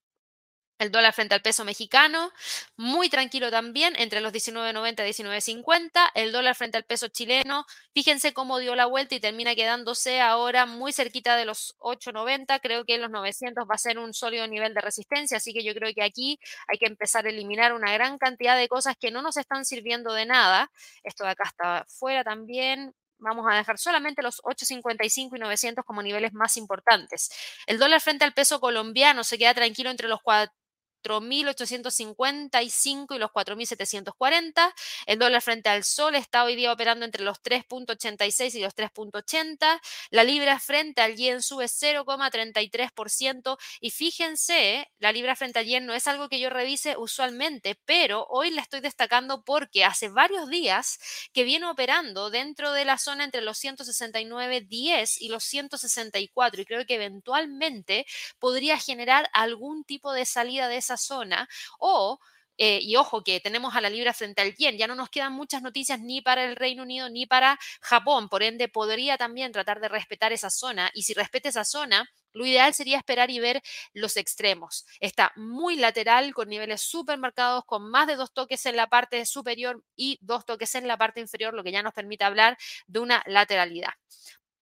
A: El dólar frente al peso mexicano, muy tranquilo también, entre los 19.90 y 19.50. El dólar frente al peso chileno, fíjense cómo dio la vuelta y termina quedándose ahora muy cerquita de los 8.90. Creo que los 900 va a ser un sólido nivel de resistencia, así que yo creo que aquí hay que empezar a eliminar una gran cantidad de cosas que no nos están sirviendo de nada. Esto de acá está fuera también vamos a dejar solamente los 8.55 y 900 como niveles más importantes. El dólar frente al peso colombiano se queda tranquilo entre los 4 4.855 y los 4.740. El dólar frente al sol está hoy día operando entre los 3.86 y los 3.80. La libra frente al yen sube 0,33%. Y fíjense, la libra frente al yen no es algo que yo revise usualmente, pero hoy la estoy destacando porque hace varios días que viene operando dentro de la zona entre los 169.10 y los 164. Y creo que eventualmente podría generar algún tipo de salida de esa zona o eh, y ojo que tenemos a la libra frente al yen, ya no nos quedan muchas noticias ni para el Reino Unido ni para Japón, por ende podría también tratar de respetar esa zona y si respeta esa zona, lo ideal sería esperar y ver los extremos. Está muy lateral, con niveles súper marcados, con más de dos toques en la parte superior y dos toques en la parte inferior, lo que ya nos permite hablar de una lateralidad.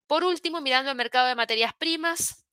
A: Por último, mirando el mercado de materias primas,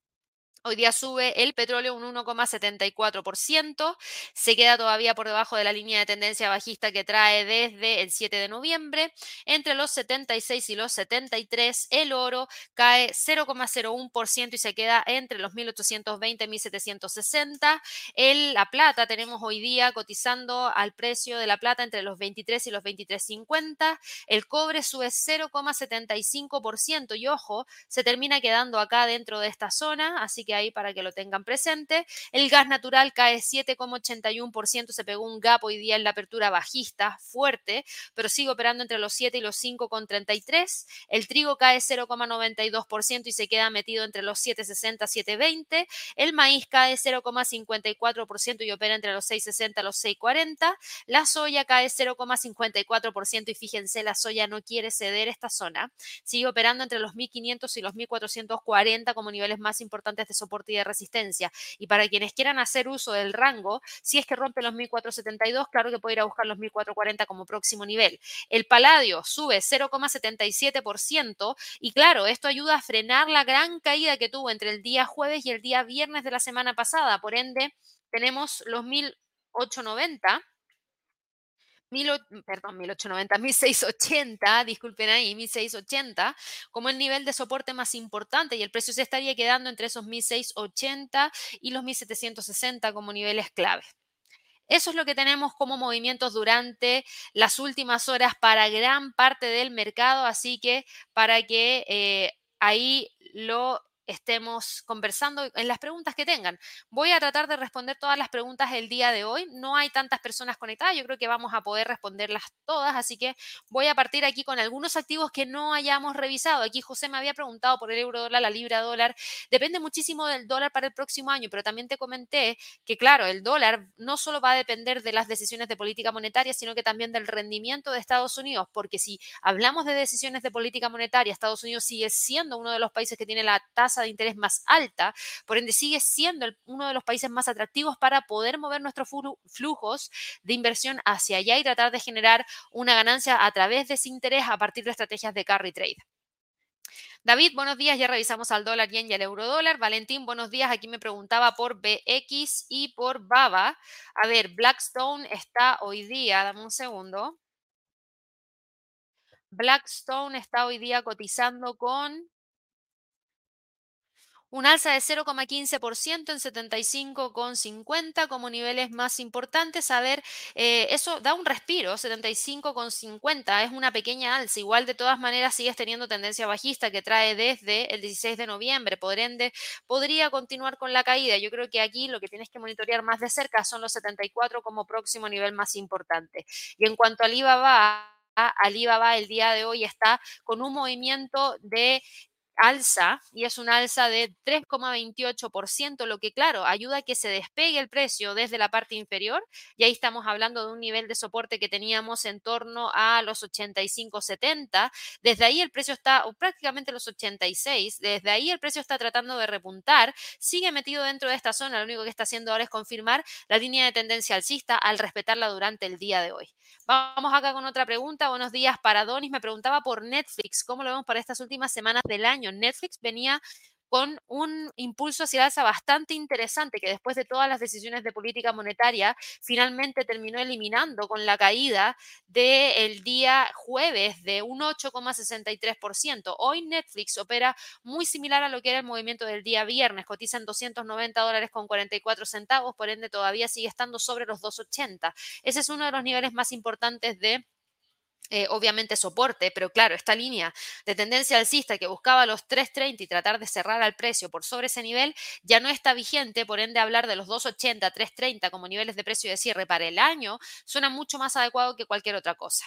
A: Hoy día sube el petróleo un 1,74%, se queda todavía por debajo de la línea de tendencia bajista que trae desde el 7 de noviembre. Entre los 76 y los 73, el oro cae 0,01% y se queda entre los 1820 y 1760. El, la plata tenemos hoy día cotizando al precio de la plata entre los 23 y los 23,50. El cobre sube 0,75% y ojo, se termina quedando acá dentro de esta zona, así que ahí para que lo tengan presente. El gas natural cae 7,81%, se pegó un gap hoy día en la apertura bajista, fuerte, pero sigue operando entre los 7 y los 5,33. El trigo cae 0,92% y se queda metido entre los 7,60 y 7,20. El maíz cae 0,54% y opera entre los 6,60 y los 6,40. La soya cae 0,54% y fíjense, la soya no quiere ceder esta zona. Sigue operando entre los 1.500 y los 1.440 como niveles más importantes de soporte y de resistencia. Y para quienes quieran hacer uso del rango, si es que rompe los 1472, claro que puede ir a buscar los 1440 como próximo nivel. El paladio sube 0,77% y claro, esto ayuda a frenar la gran caída que tuvo entre el día jueves y el día viernes de la semana pasada. Por ende, tenemos los 1890 perdón, 1890, 1680, disculpen ahí, 1680, como el nivel de soporte más importante y el precio se estaría quedando entre esos 1680 y los 1760 como niveles clave. Eso es lo que tenemos como movimientos durante las últimas horas para gran parte del mercado, así que para que eh, ahí lo estemos conversando en las preguntas que tengan. Voy a tratar de responder todas las preguntas el día de hoy. No hay tantas personas conectadas, yo creo que vamos a poder responderlas todas, así que voy a partir aquí con algunos activos que no hayamos revisado. Aquí José me había preguntado por el euro dólar, la libra dólar. Depende muchísimo del dólar para el próximo año, pero también te comenté que, claro, el dólar no solo va a depender de las decisiones de política monetaria, sino que también del rendimiento de Estados Unidos, porque si hablamos de decisiones de política monetaria, Estados Unidos sigue siendo uno de los países que tiene la tasa de interés más alta, por ende sigue siendo uno de los países más atractivos para poder mover nuestros flujos de inversión hacia allá y tratar de generar una ganancia a través de ese interés a partir de estrategias de carry trade. David, buenos días. Ya revisamos al dólar yen y al euro dólar. Valentín, buenos días. Aquí me preguntaba por BX y por BABA. A ver, Blackstone está hoy día, dame un segundo. Blackstone está hoy día cotizando con un alza de 0,15% en 75,50 como niveles más importantes. A ver, eh, eso da un respiro, 75,50 es una pequeña alza. Igual de todas maneras sigues teniendo tendencia bajista que trae desde el 16 de noviembre. Por ende, podría continuar con la caída. Yo creo que aquí lo que tienes que monitorear más de cerca son los 74 como próximo nivel más importante. Y en cuanto al Alibaba, Alibaba el día de hoy está con un movimiento de alza y es un alza de 3,28%, lo que claro, ayuda a que se despegue el precio desde la parte inferior y ahí estamos hablando de un nivel de soporte que teníamos en torno a los 85,70. Desde ahí el precio está prácticamente los 86, desde ahí el precio está tratando de repuntar, sigue metido dentro de esta zona, lo único que está haciendo ahora es confirmar la línea de tendencia alcista al respetarla durante el día de hoy. Vamos acá con otra pregunta. Buenos días para Donis. Me preguntaba por Netflix, ¿cómo lo vemos para estas últimas semanas del año? Netflix venía con un impulso hacia el alza bastante interesante que después de todas las decisiones de política monetaria finalmente terminó eliminando con la caída del día jueves de un 8,63%. Hoy Netflix opera muy similar a lo que era el movimiento del día viernes, cotiza en 290 dólares con 44 centavos, por ende todavía sigue estando sobre los 280. Ese es uno de los niveles más importantes de eh, obviamente soporte, pero claro, esta línea de tendencia alcista que buscaba los 3.30 y tratar de cerrar al precio por sobre ese nivel ya no está vigente, por ende hablar de los 2.80, 3.30 como niveles de precio de cierre para el año suena mucho más adecuado que cualquier otra cosa.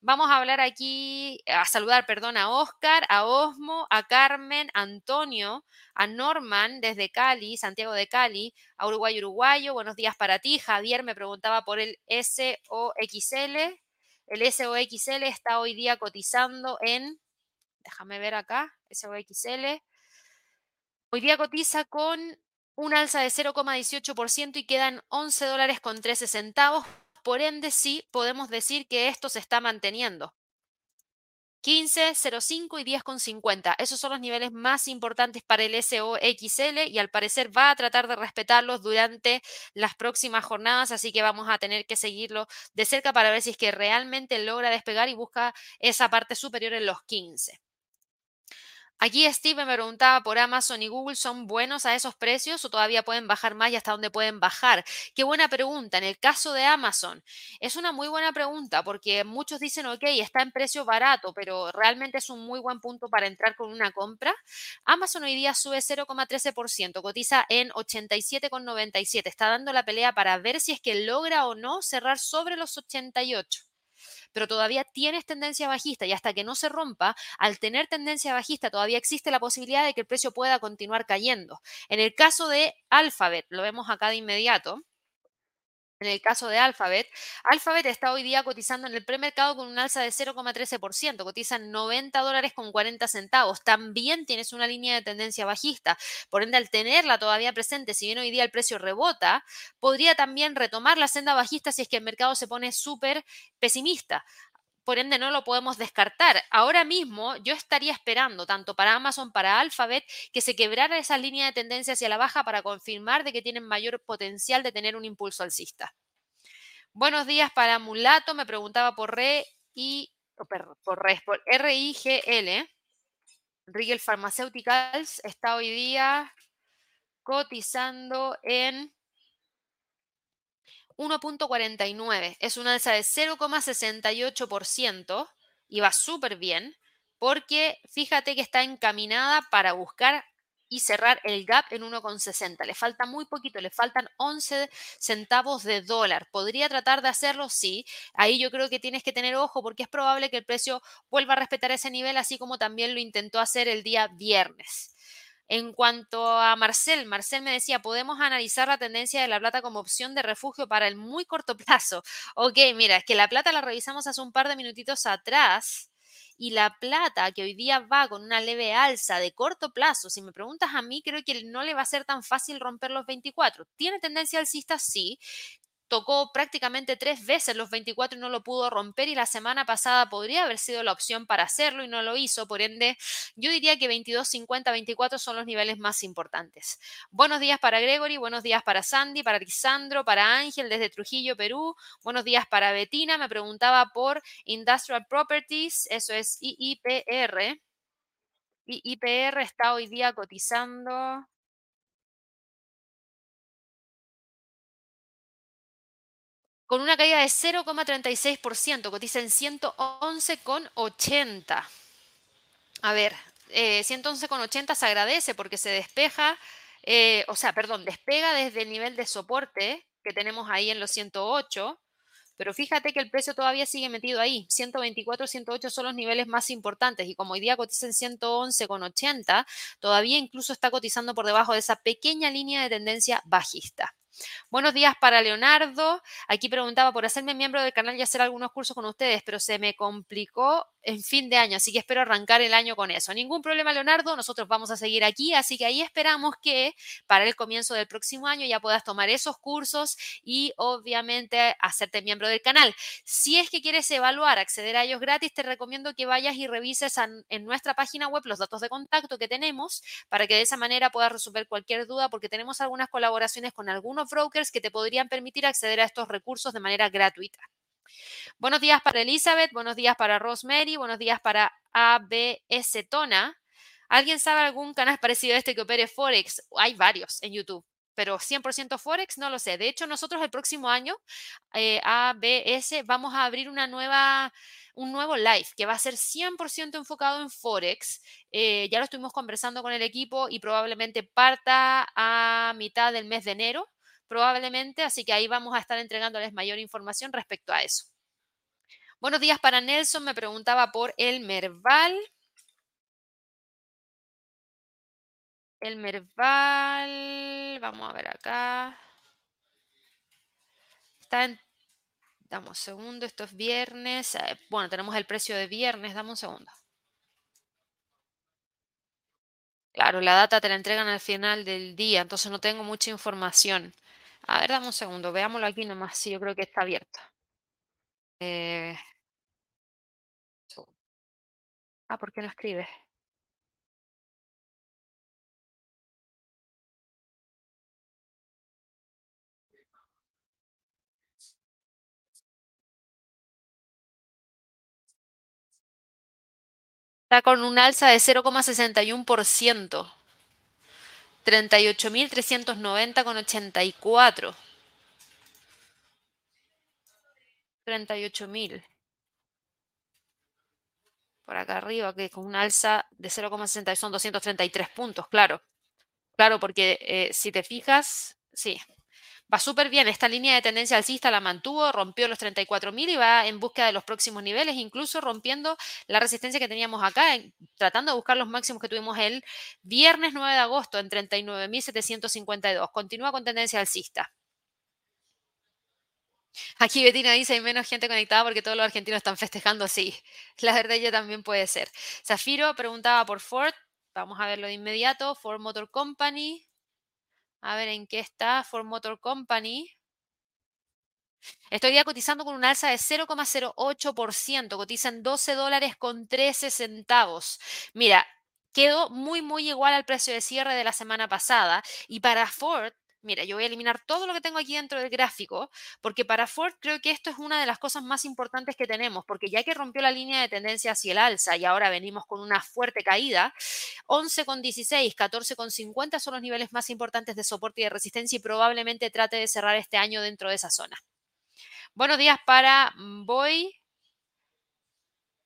A: Vamos a hablar aquí, a saludar, perdón, a Oscar, a Osmo, a Carmen, a Antonio, a Norman desde Cali, Santiago de Cali, a Uruguay Uruguayo, buenos días para ti. Javier me preguntaba por el SOXL. El SOXL está hoy día cotizando en, déjame ver acá, SOXL. Hoy día cotiza con un alza de 0,18% y quedan 11 dólares con 13 centavos. Por ende, sí podemos decir que esto se está manteniendo. 15, 0,5 y 10,50. Esos son los niveles más importantes para el SOXL y al parecer va a tratar de respetarlos durante las próximas jornadas, así que vamos a tener que seguirlo de cerca para ver si es que realmente logra despegar y busca esa parte superior en los 15. Aquí Steve me preguntaba por Amazon y Google, ¿son buenos a esos precios o todavía pueden bajar más y hasta dónde pueden bajar? Qué buena pregunta. En el caso de Amazon, es una muy buena pregunta porque muchos dicen, ok, está en precio barato, pero realmente es un muy buen punto para entrar con una compra. Amazon hoy día sube 0,13%, cotiza en 87,97. Está dando la pelea para ver si es que logra o no cerrar sobre los 88 pero todavía tienes tendencia bajista y hasta que no se rompa, al tener tendencia bajista todavía existe la posibilidad de que el precio pueda continuar cayendo. En el caso de Alphabet, lo vemos acá de inmediato, en el caso de Alphabet, Alphabet está hoy día cotizando en el premercado con un alza de 0,13%, cotiza en 90 dólares con 40 centavos. También tienes una línea de tendencia bajista. Por ende, al tenerla todavía presente, si bien hoy día el precio rebota, podría también retomar la senda bajista si es que el mercado se pone súper pesimista por ende no lo podemos descartar. Ahora mismo yo estaría esperando, tanto para Amazon, para Alphabet, que se quebrara esa línea de tendencia hacia la baja para confirmar de que tienen mayor potencial de tener un impulso alcista. Buenos días para Mulato, me preguntaba por RE y por, por, por RIGL. Rigel Pharmaceuticals está hoy día cotizando en 1.49. Es una alza de 0,68% y va súper bien porque fíjate que está encaminada para buscar y cerrar el gap en 1,60. Le falta muy poquito, le faltan 11 centavos de dólar. ¿Podría tratar de hacerlo? Sí. Ahí yo creo que tienes que tener ojo porque es probable que el precio vuelva a respetar ese nivel, así como también lo intentó hacer el día viernes. En cuanto a Marcel, Marcel me decía, podemos analizar la tendencia de la plata como opción de refugio para el muy corto <laughs> plazo. Ok, mira, es que la plata la revisamos hace un par de minutitos atrás y la plata que hoy día va con una leve alza de corto plazo, si me preguntas a mí, creo que no le va a ser tan fácil romper los 24. ¿Tiene tendencia alcista? Sí tocó prácticamente tres veces los 24 y no lo pudo romper y la semana pasada podría haber sido la opción para hacerlo y no lo hizo, por ende yo diría que 22, 50, 24 son los niveles más importantes. Buenos días para Gregory, buenos días para Sandy, para Lisandro, para Ángel desde Trujillo, Perú, buenos días para Betina, me preguntaba por Industrial Properties, eso es IIPR. IIPR está hoy día cotizando con una caída de 0,36%, cotiza en 111,80. A ver, eh, 111,80 se agradece porque se despeja, eh, o sea, perdón, despega desde el nivel de soporte que tenemos ahí en los 108, pero fíjate que el precio todavía sigue metido ahí. 124, 108 son los niveles más importantes y como hoy día cotiza en 111,80, todavía incluso está cotizando por debajo de esa pequeña línea de tendencia bajista. Buenos días para Leonardo. Aquí preguntaba por hacerme miembro del canal y hacer algunos cursos con ustedes, pero se me complicó en fin de año, así que espero arrancar el año con eso. Ningún problema, Leonardo, nosotros vamos a seguir aquí, así que ahí esperamos que para el comienzo del próximo año ya puedas tomar esos cursos y obviamente hacerte miembro del canal. Si es que quieres evaluar, acceder a ellos gratis, te recomiendo que vayas y revises en nuestra página web los datos de contacto que tenemos para que de esa manera puedas resolver cualquier duda, porque tenemos algunas colaboraciones con algunos brokers que te podrían permitir acceder a estos recursos de manera gratuita. Buenos días para Elizabeth, buenos días para Rosemary, buenos días para ABS Tona. ¿Alguien sabe algún canal <laughs> parecido a este que opere Forex? Hay varios en YouTube, pero 100% Forex no lo sé. De hecho, nosotros el próximo año, eh, ABS, vamos a abrir una nueva, un nuevo live que va a ser 100% enfocado en Forex. Eh, ya lo estuvimos conversando con el equipo y probablemente parta a mitad del mes de enero probablemente, así que ahí vamos a estar entregándoles mayor información respecto a eso. Buenos días para Nelson, me preguntaba por el Merval. El Merval, vamos a ver acá. Está en, damos un segundo, esto es viernes. Eh, bueno, tenemos el precio de viernes, dame un segundo. Claro, la data te la entregan al final del día, entonces no tengo mucha información. A ver, dame un segundo, veámoslo aquí nomás. Sí, yo creo que está abierto. Eh, Ah, ¿por qué no escribes? Está con un alza de 0,61%. 38.390,84. 38.000. Por acá arriba, que con un alza de 0,60 son 233 puntos, claro. Claro, porque eh, si te fijas, sí, va súper bien. Esta línea de tendencia alcista la mantuvo, rompió los 34.000 y va en búsqueda de los próximos niveles, incluso rompiendo la resistencia que teníamos acá, tratando de buscar los máximos que tuvimos el viernes 9 de agosto en 39.752. Continúa con tendencia alcista. Aquí Betina dice, hay menos gente conectada porque todos los argentinos están festejando. Sí, la verdad ya también puede ser. Zafiro preguntaba por Ford. Vamos a verlo de inmediato. Ford Motor Company. A ver en qué está Ford Motor Company. Estoy cotizando con un alza de 0,08%. Cotiza en 12 dólares con 13 centavos. Mira, quedó muy, muy igual al precio de cierre de la semana pasada. Y para Ford, Mira, yo voy a eliminar todo lo que tengo aquí dentro del gráfico, porque para Ford creo que esto es una de las cosas más importantes que tenemos, porque ya que rompió la línea de tendencia hacia el alza y ahora venimos con una fuerte caída, 11,16, 14,50 son los niveles más importantes de soporte y de resistencia y probablemente trate de cerrar este año dentro de esa zona. Buenos días para Boy.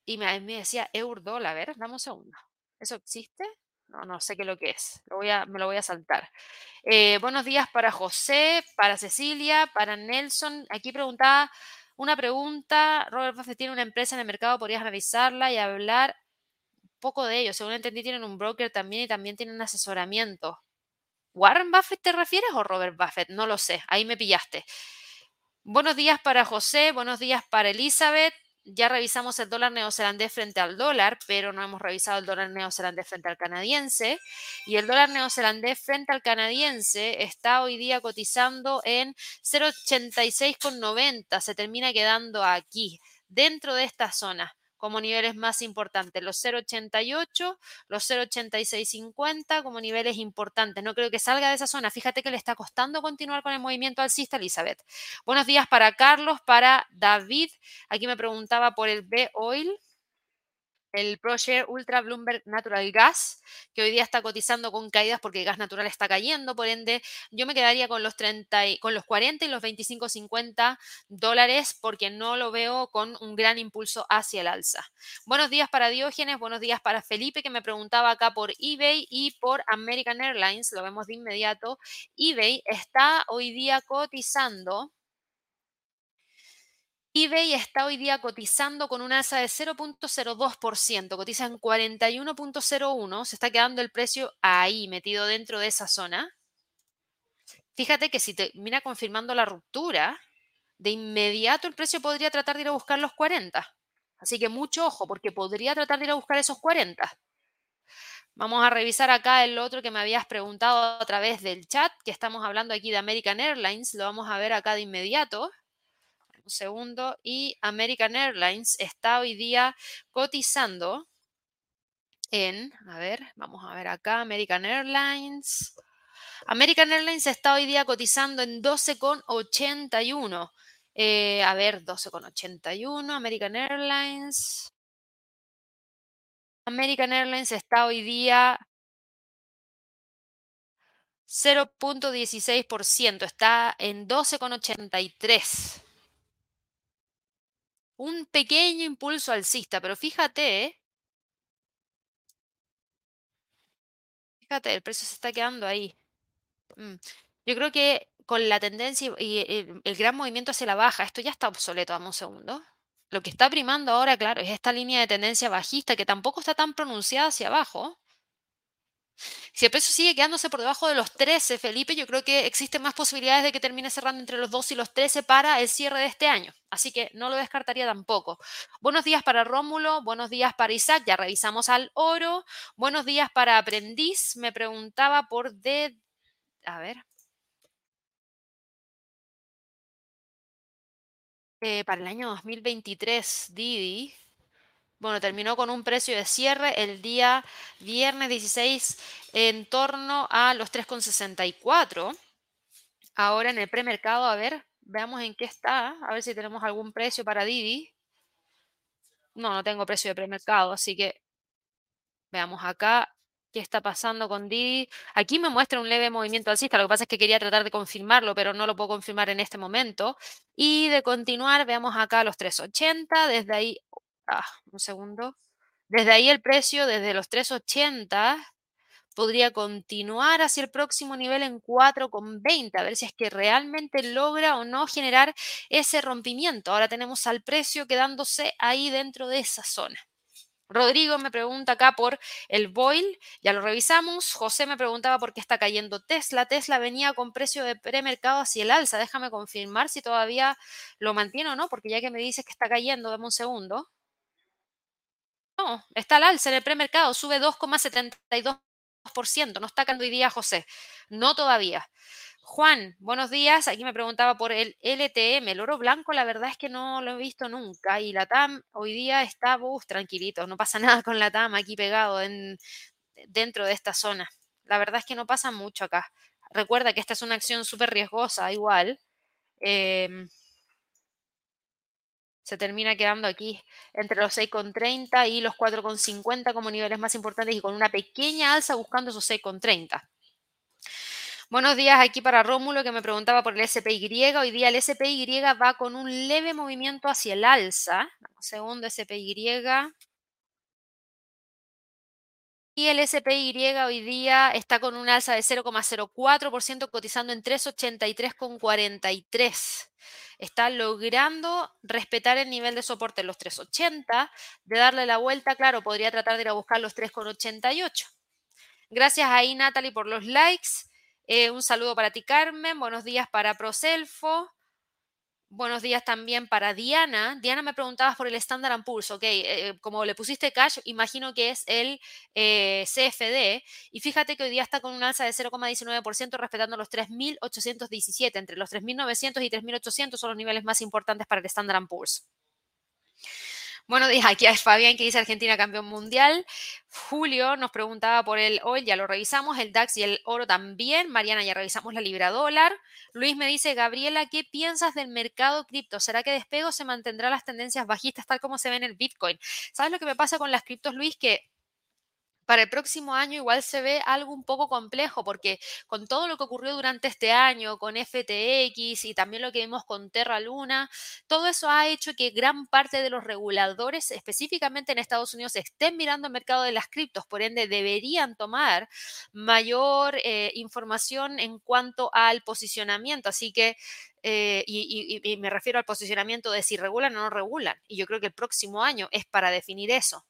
A: Y me, decía euro a ver, dame un segundo. ¿Eso existe? No, no sé qué es lo que es. Voy a, me lo voy a saltar. Eh, buenos días para José, para Cecilia, para Nelson. Aquí preguntaba una pregunta. Robert Buffett tiene una empresa en el mercado, podrías analizarla y hablar un poco de ello. Según entendí, tienen un broker también y también tienen asesoramiento. ¿Warren Buffett te refieres o Robert Buffett? No lo sé, ahí me pillaste. Buenos días para José, buenos días para Elizabeth ya revisamos el dólar neozelandés frente al dólar, pero no hemos revisado el dólar neozelandés frente al canadiense. Y el dólar neozelandés frente al canadiense está hoy día cotizando en 0,86,90. Se termina quedando aquí, dentro de esta zona como niveles más importantes, los 0,88, los 0,8650 como niveles importantes. No creo que salga de esa zona. Fíjate que le está costando continuar con el movimiento alcista, Elizabeth. Buenos días para Carlos, para David. Aquí me preguntaba por el B-Oil el ProShare Ultra Bloomberg Natural Gas, que hoy día está cotizando con caídas porque el gas natural está cayendo, por ende yo me quedaría con los 30 y, con los 40 y los 25 50 dólares porque no lo veo con un gran impulso hacia el alza. Buenos días para Diógenes, buenos días para Felipe que me preguntaba acá por eBay y por American Airlines, lo vemos de inmediato. eBay está hoy día cotizando eBay está hoy día cotizando con una alza de 0.02%, cotiza en 41.01, se está quedando el precio ahí, metido dentro de esa zona. Fíjate que si termina confirmando la ruptura, de inmediato el precio podría tratar de ir a buscar los 40. Así que mucho ojo, porque podría tratar de ir a buscar esos 40. Vamos a revisar acá el otro que me habías preguntado a través del chat, que estamos hablando aquí de American Airlines, lo vamos a ver acá de inmediato un segundo. Y American Airlines está hoy día cotizando en, a ver, vamos a ver acá, American Airlines. American Airlines está hoy día cotizando en 12,81. Eh, a ver, 12,81, American Airlines. American Airlines está hoy día 0.16%, está en 12,83 un pequeño impulso alcista, pero fíjate, ¿eh? fíjate, el precio se está quedando ahí. Mm, yo creo que con la tendencia y el, gran movimiento hacia la baja, esto ya está obsoleto, dame un segundo. Lo que está primando ahora, claro, es esta línea de tendencia bajista que tampoco está tan pronunciada hacia abajo. Si el precio sigue quedándose por debajo de los 13, Felipe, yo creo que existen más posibilidades de que termine cerrando entre los 2 y los 13 para el cierre de este año. Así que no lo descartaría tampoco. Buenos días para Rómulo, buenos días para Isaac, ya revisamos al oro. Buenos días para Aprendiz, me preguntaba por de... A ver. Eh, para el año 2023, Didi. Bueno, terminó con un precio de cierre el día viernes 16 en torno a los 3,64. Ahora en el premercado, a ver, veamos en qué está, a ver si tenemos algún precio para Didi. No, no tengo precio de premercado, así que veamos acá qué está pasando con Didi. Aquí me muestra un leve movimiento alcista, lo que pasa es que quería tratar de confirmarlo, pero no lo puedo confirmar en este momento. Y de continuar, veamos acá los 380, desde ahí, ah, un segundo, desde ahí el precio, desde los 380, podría continuar hacia el próximo nivel en 4,20, a ver si es que realmente logra o no generar ese rompimiento. Ahora tenemos al precio quedándose ahí dentro de esa zona. Rodrigo me pregunta acá por el Boil, ya lo revisamos. José me preguntaba por qué está cayendo Tesla. Tesla venía con precio de premercado hacia el alza. Déjame confirmar si todavía lo mantiene o no, porque ya que me dices que está cayendo, dame un segundo. Está al alza en el premercado, sube 2,72%. No está cayendo hoy día José. No todavía. Juan, buenos días. Aquí me preguntaba por el LTM, el oro blanco, la verdad es que no lo he visto nunca. Y la TAM hoy día está, tranquilito, no pasa <laughs> nada con la TAM aquí pegado en, dentro de esta zona. La verdad es que no pasa mucho acá. Recuerda que esta es una acción súper riesgosa, igual. Em, se termina quedando aquí entre los 6,30 y los 4,50 como niveles más importantes y con una pequeña alza buscando esos 6,30. Buenos días aquí para Rómulo que me preguntaba por el SPY. Hoy día el SPY va con un leve movimiento hacia el alza. Un segundo, SPY. Y el SPY hoy día está con un alza de 0,04%, cotizando en 383,43. Está logrando respetar el nivel de soporte en los 380. De darle la vuelta, claro, podría tratar de ir a buscar los 3,88. Gracias ahí, Natalie, por los likes. Eh, un saludo para ti, Carmen. Buenos días para Proselfo. Buenos días también para Diana. Diana me preguntabas por el Standard Poor's, ok, eh, como le pusiste cash, imagino que es el eh, CFD, y fíjate que hoy día está con un alza de 0,19% respetando los 3.817, entre los 3.900 y 3.800 son los niveles más importantes para el Standard Poor's. Bueno, aquí hay Fabián que dice Argentina campeón mundial. Julio nos preguntaba por el oil, ya lo revisamos, el DAX y el oro también. Mariana, ya revisamos la libra dólar. Luis me dice, Gabriela, ¿qué piensas del mercado cripto? ¿Será que despego se mantendrá las tendencias bajistas tal como se ve en el Bitcoin? ¿Sabes lo que me pasa con las criptos, Luis? Que para el próximo año igual se ve algo un poco complejo porque con todo lo que ocurrió durante este año, con FTX y también lo que vimos con Terra Luna, todo eso ha hecho que gran parte de los reguladores, específicamente en Estados Unidos, estén mirando el mercado de las criptos, por ende deberían tomar mayor eh, información en cuanto al posicionamiento. Así que eh, y, y, me refiero al posicionamiento de si regulan o no regulan. Y yo creo que el próximo año es para definir eso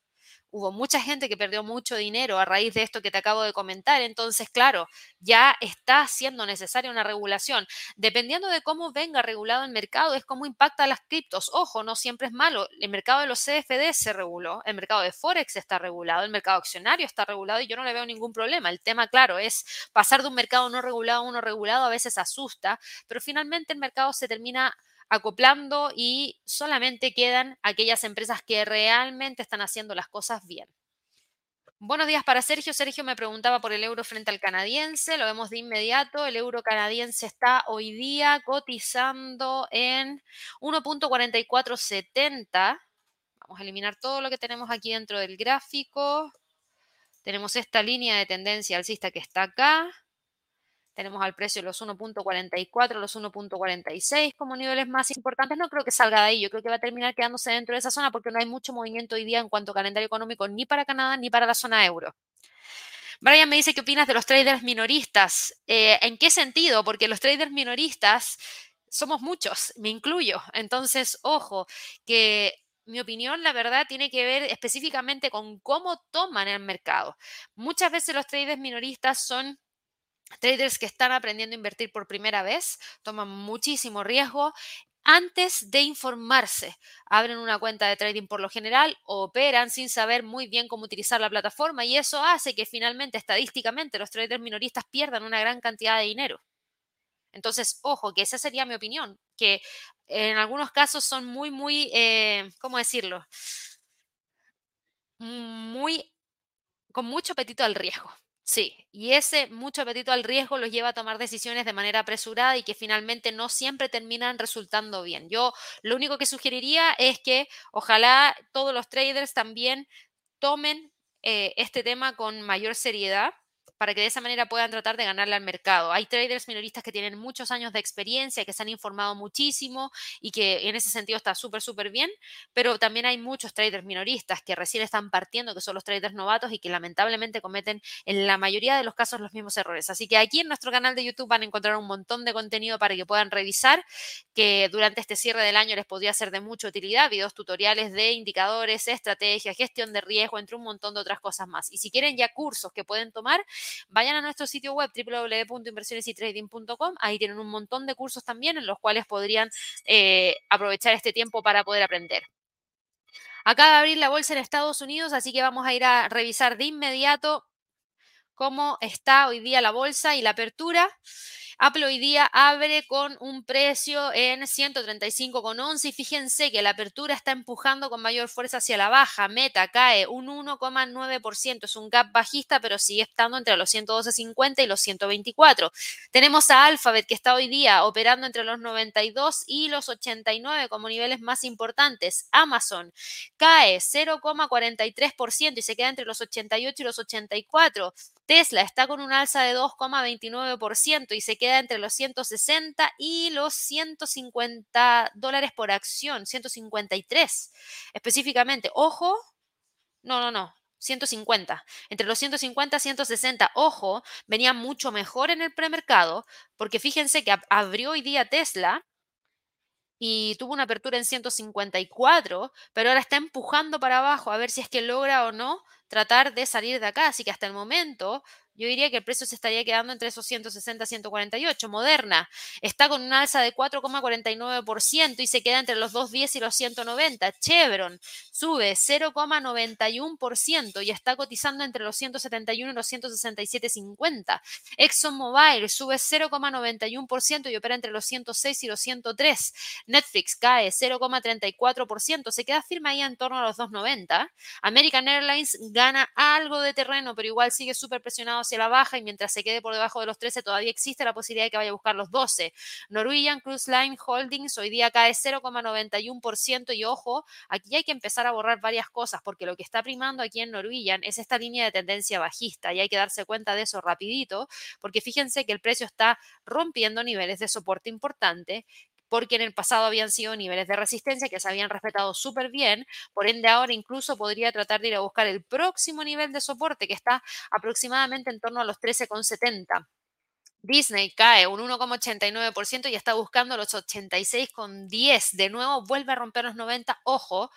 A: hubo mucha gente que perdió mucho dinero a raíz de esto que te acabo de comentar. Entonces, claro, ya está siendo necesaria una regulación. Dependiendo de cómo venga regulado el mercado, es cómo impacta las criptos. Ojo, no siempre es malo. El mercado de los CFD se reguló, el mercado de Forex está regulado, el mercado accionario está regulado y yo no le veo ningún problema. El tema, claro, es pasar de un mercado no regulado a uno regulado a veces asusta, pero finalmente el mercado se termina acoplando y solamente quedan aquellas empresas que realmente están haciendo las cosas bien. Buenos días para Sergio. Sergio me preguntaba por el euro frente al canadiense. Lo vemos de inmediato. El euro canadiense está hoy día cotizando en 1.4470. Vamos a eliminar todo lo que tenemos aquí dentro del gráfico. Tenemos esta línea de tendencia alcista que está acá. Tenemos al precio los 1.44, los 1.46 como niveles más importantes. No creo que salga de ahí. Yo creo que va a terminar quedándose dentro de esa zona porque no hay mucho movimiento hoy día en cuanto a calendario económico ni para Canadá ni para la zona euro. Brian me dice qué opinas de los traders minoristas. Eh, ¿En qué sentido? Porque los traders minoristas somos muchos, me incluyo. Entonces, ojo, que mi opinión, la verdad, tiene que ver específicamente con cómo toman el mercado. Muchas veces los traders minoristas son traders que están aprendiendo a invertir por primera vez, toman muchísimo riesgo. Antes de informarse, abren una cuenta de trading por lo general, operan sin saber muy bien cómo utilizar la plataforma y eso hace que finalmente, estadísticamente, los traders minoristas pierdan una gran cantidad de dinero. Entonces, ojo, que esa sería mi opinión, que en algunos casos son muy, muy, eh, ¿cómo decirlo? muy con mucho apetito al riesgo. Sí, y ese mucho apetito al riesgo los lleva a tomar decisiones de manera apresurada y que finalmente no siempre terminan resultando bien. Yo lo único que sugeriría es que ojalá todos los traders también tomen eh, este tema con mayor seriedad para que de esa manera puedan tratar de ganarle al mercado. Hay traders minoristas que tienen muchos años de experiencia, que se han informado muchísimo y que en ese sentido está súper, súper bien, pero también hay muchos traders minoristas que recién están partiendo, que son los traders novatos y que lamentablemente cometen en la mayoría de los casos los mismos errores. Así que aquí en nuestro canal de YouTube van a encontrar un montón de contenido para que puedan revisar, que durante este cierre del año les podría ser de mucha utilidad, videos tutoriales de indicadores, estrategias, gestión de riesgo, entre un montón de otras cosas más. Y si quieren ya cursos que pueden tomar, vayan a nuestro sitio web www.inversionesytrading.com. Ahí tienen un montón de cursos también en los cuales podrían eh, aprovechar este tiempo para poder aprender. Acaba de abrir la bolsa en Estados Unidos, así que vamos a ir a revisar de inmediato cómo está hoy día la bolsa y la apertura. Apple hoy día abre con un precio en 135,11 y fíjense que la apertura está empujando con mayor fuerza hacia la baja. Meta cae un 1,9%, es un gap bajista, pero sigue estando entre los 112,50 y los 124. Tenemos a Alphabet que está hoy día operando entre los 92 y los 89 como niveles más importantes. Amazon cae 0,43% y se queda entre los 88 y los 84. Tesla está con un alza de 2,29% y se queda entre los 160 y los 150 dólares por acción, 153 específicamente. Ojo, no, no, no, 150. Entre los 150 y 160, ojo, venía mucho mejor en el premercado, porque fíjense que abrió hoy día Tesla y tuvo una apertura en 154, pero ahora está empujando para abajo a ver si es que logra o no tratar de salir de acá. Así que hasta el momento yo diría que el precio se estaría quedando entre esos 160 148. Moderna está con un alza de 4,49% y se queda entre los 210 y los 190. Chevron sube 0,91% y está cotizando entre los 171 y los 167,50. ExxonMobil sube 0,91% y opera entre los 106 y los 103. Netflix cae 0,34%, se queda firme ahí en torno a los 2,90. American Airlines gana algo de terreno, pero igual sigue súper presionado hacia la baja y mientras se quede por debajo de los 13 todavía existe la posibilidad de que vaya a buscar los 12. Norwegian Cruise Line Holdings hoy día cae 0,91% y ojo, aquí hay que empezar a borrar varias cosas porque lo que está primando aquí en Norwegian es esta línea de tendencia bajista y hay que darse cuenta de eso rapidito porque fíjense que el precio está rompiendo niveles de soporte importante porque en el pasado habían sido niveles de resistencia que se habían respetado súper bien, por ende ahora incluso podría tratar de ir a buscar el próximo nivel de soporte que está aproximadamente en torno a los 13,70. Disney cae un 1,89% y está buscando los 86,10. De nuevo vuelve a romper los 90. Ojo,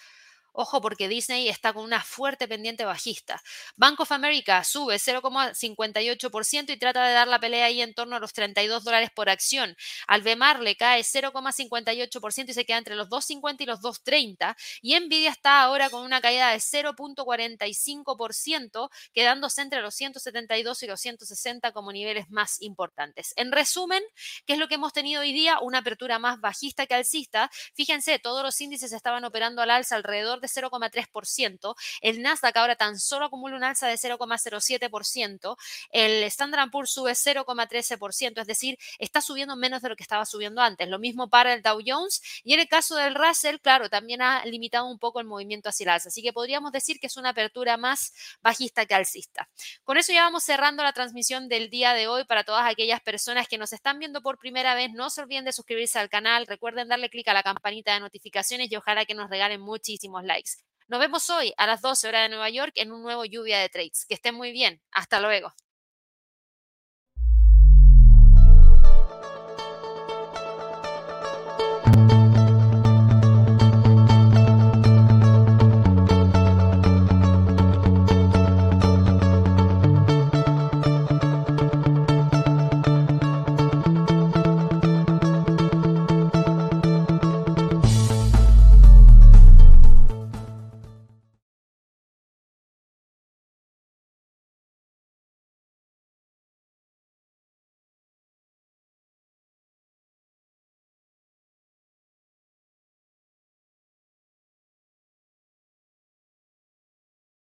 A: Ojo porque Disney está con una fuerte pendiente bajista. Bank of America sube 0,58% y trata de dar la pelea ahí en torno a los 32 dólares por acción. Alvemar le cae 0,58% y se queda entre los 2,50 y los 2,30. Y Nvidia está ahora con una caída de 0,45%, quedándose entre los 172 y los 160 como niveles más importantes. En resumen, ¿qué es lo que hemos tenido hoy día? Una apertura más bajista que alcista. Fíjense, todos los índices estaban operando al alza alrededor de 0,3%. El Nasdaq ahora tan solo acumula un alza de 0,07%. El Standard Poor's sube 0,13%, es decir, está subiendo menos de lo que estaba subiendo antes. Lo mismo para el Dow Jones. Y en el caso del Russell, claro, también ha limitado un poco el movimiento hacia el alza. Así que podríamos decir que es una apertura más bajista que alcista. Con eso ya vamos cerrando la transmisión del día de hoy para todas aquellas personas que nos están viendo por primera vez. No se olviden de suscribirse al canal. Recuerden darle clic a la campanita de notificaciones y ojalá que nos regalen muchísimos Nos vemos hoy a las 12 horas de Nueva York en un nuevo lluvia de trades. Que estén muy bien. Hasta luego.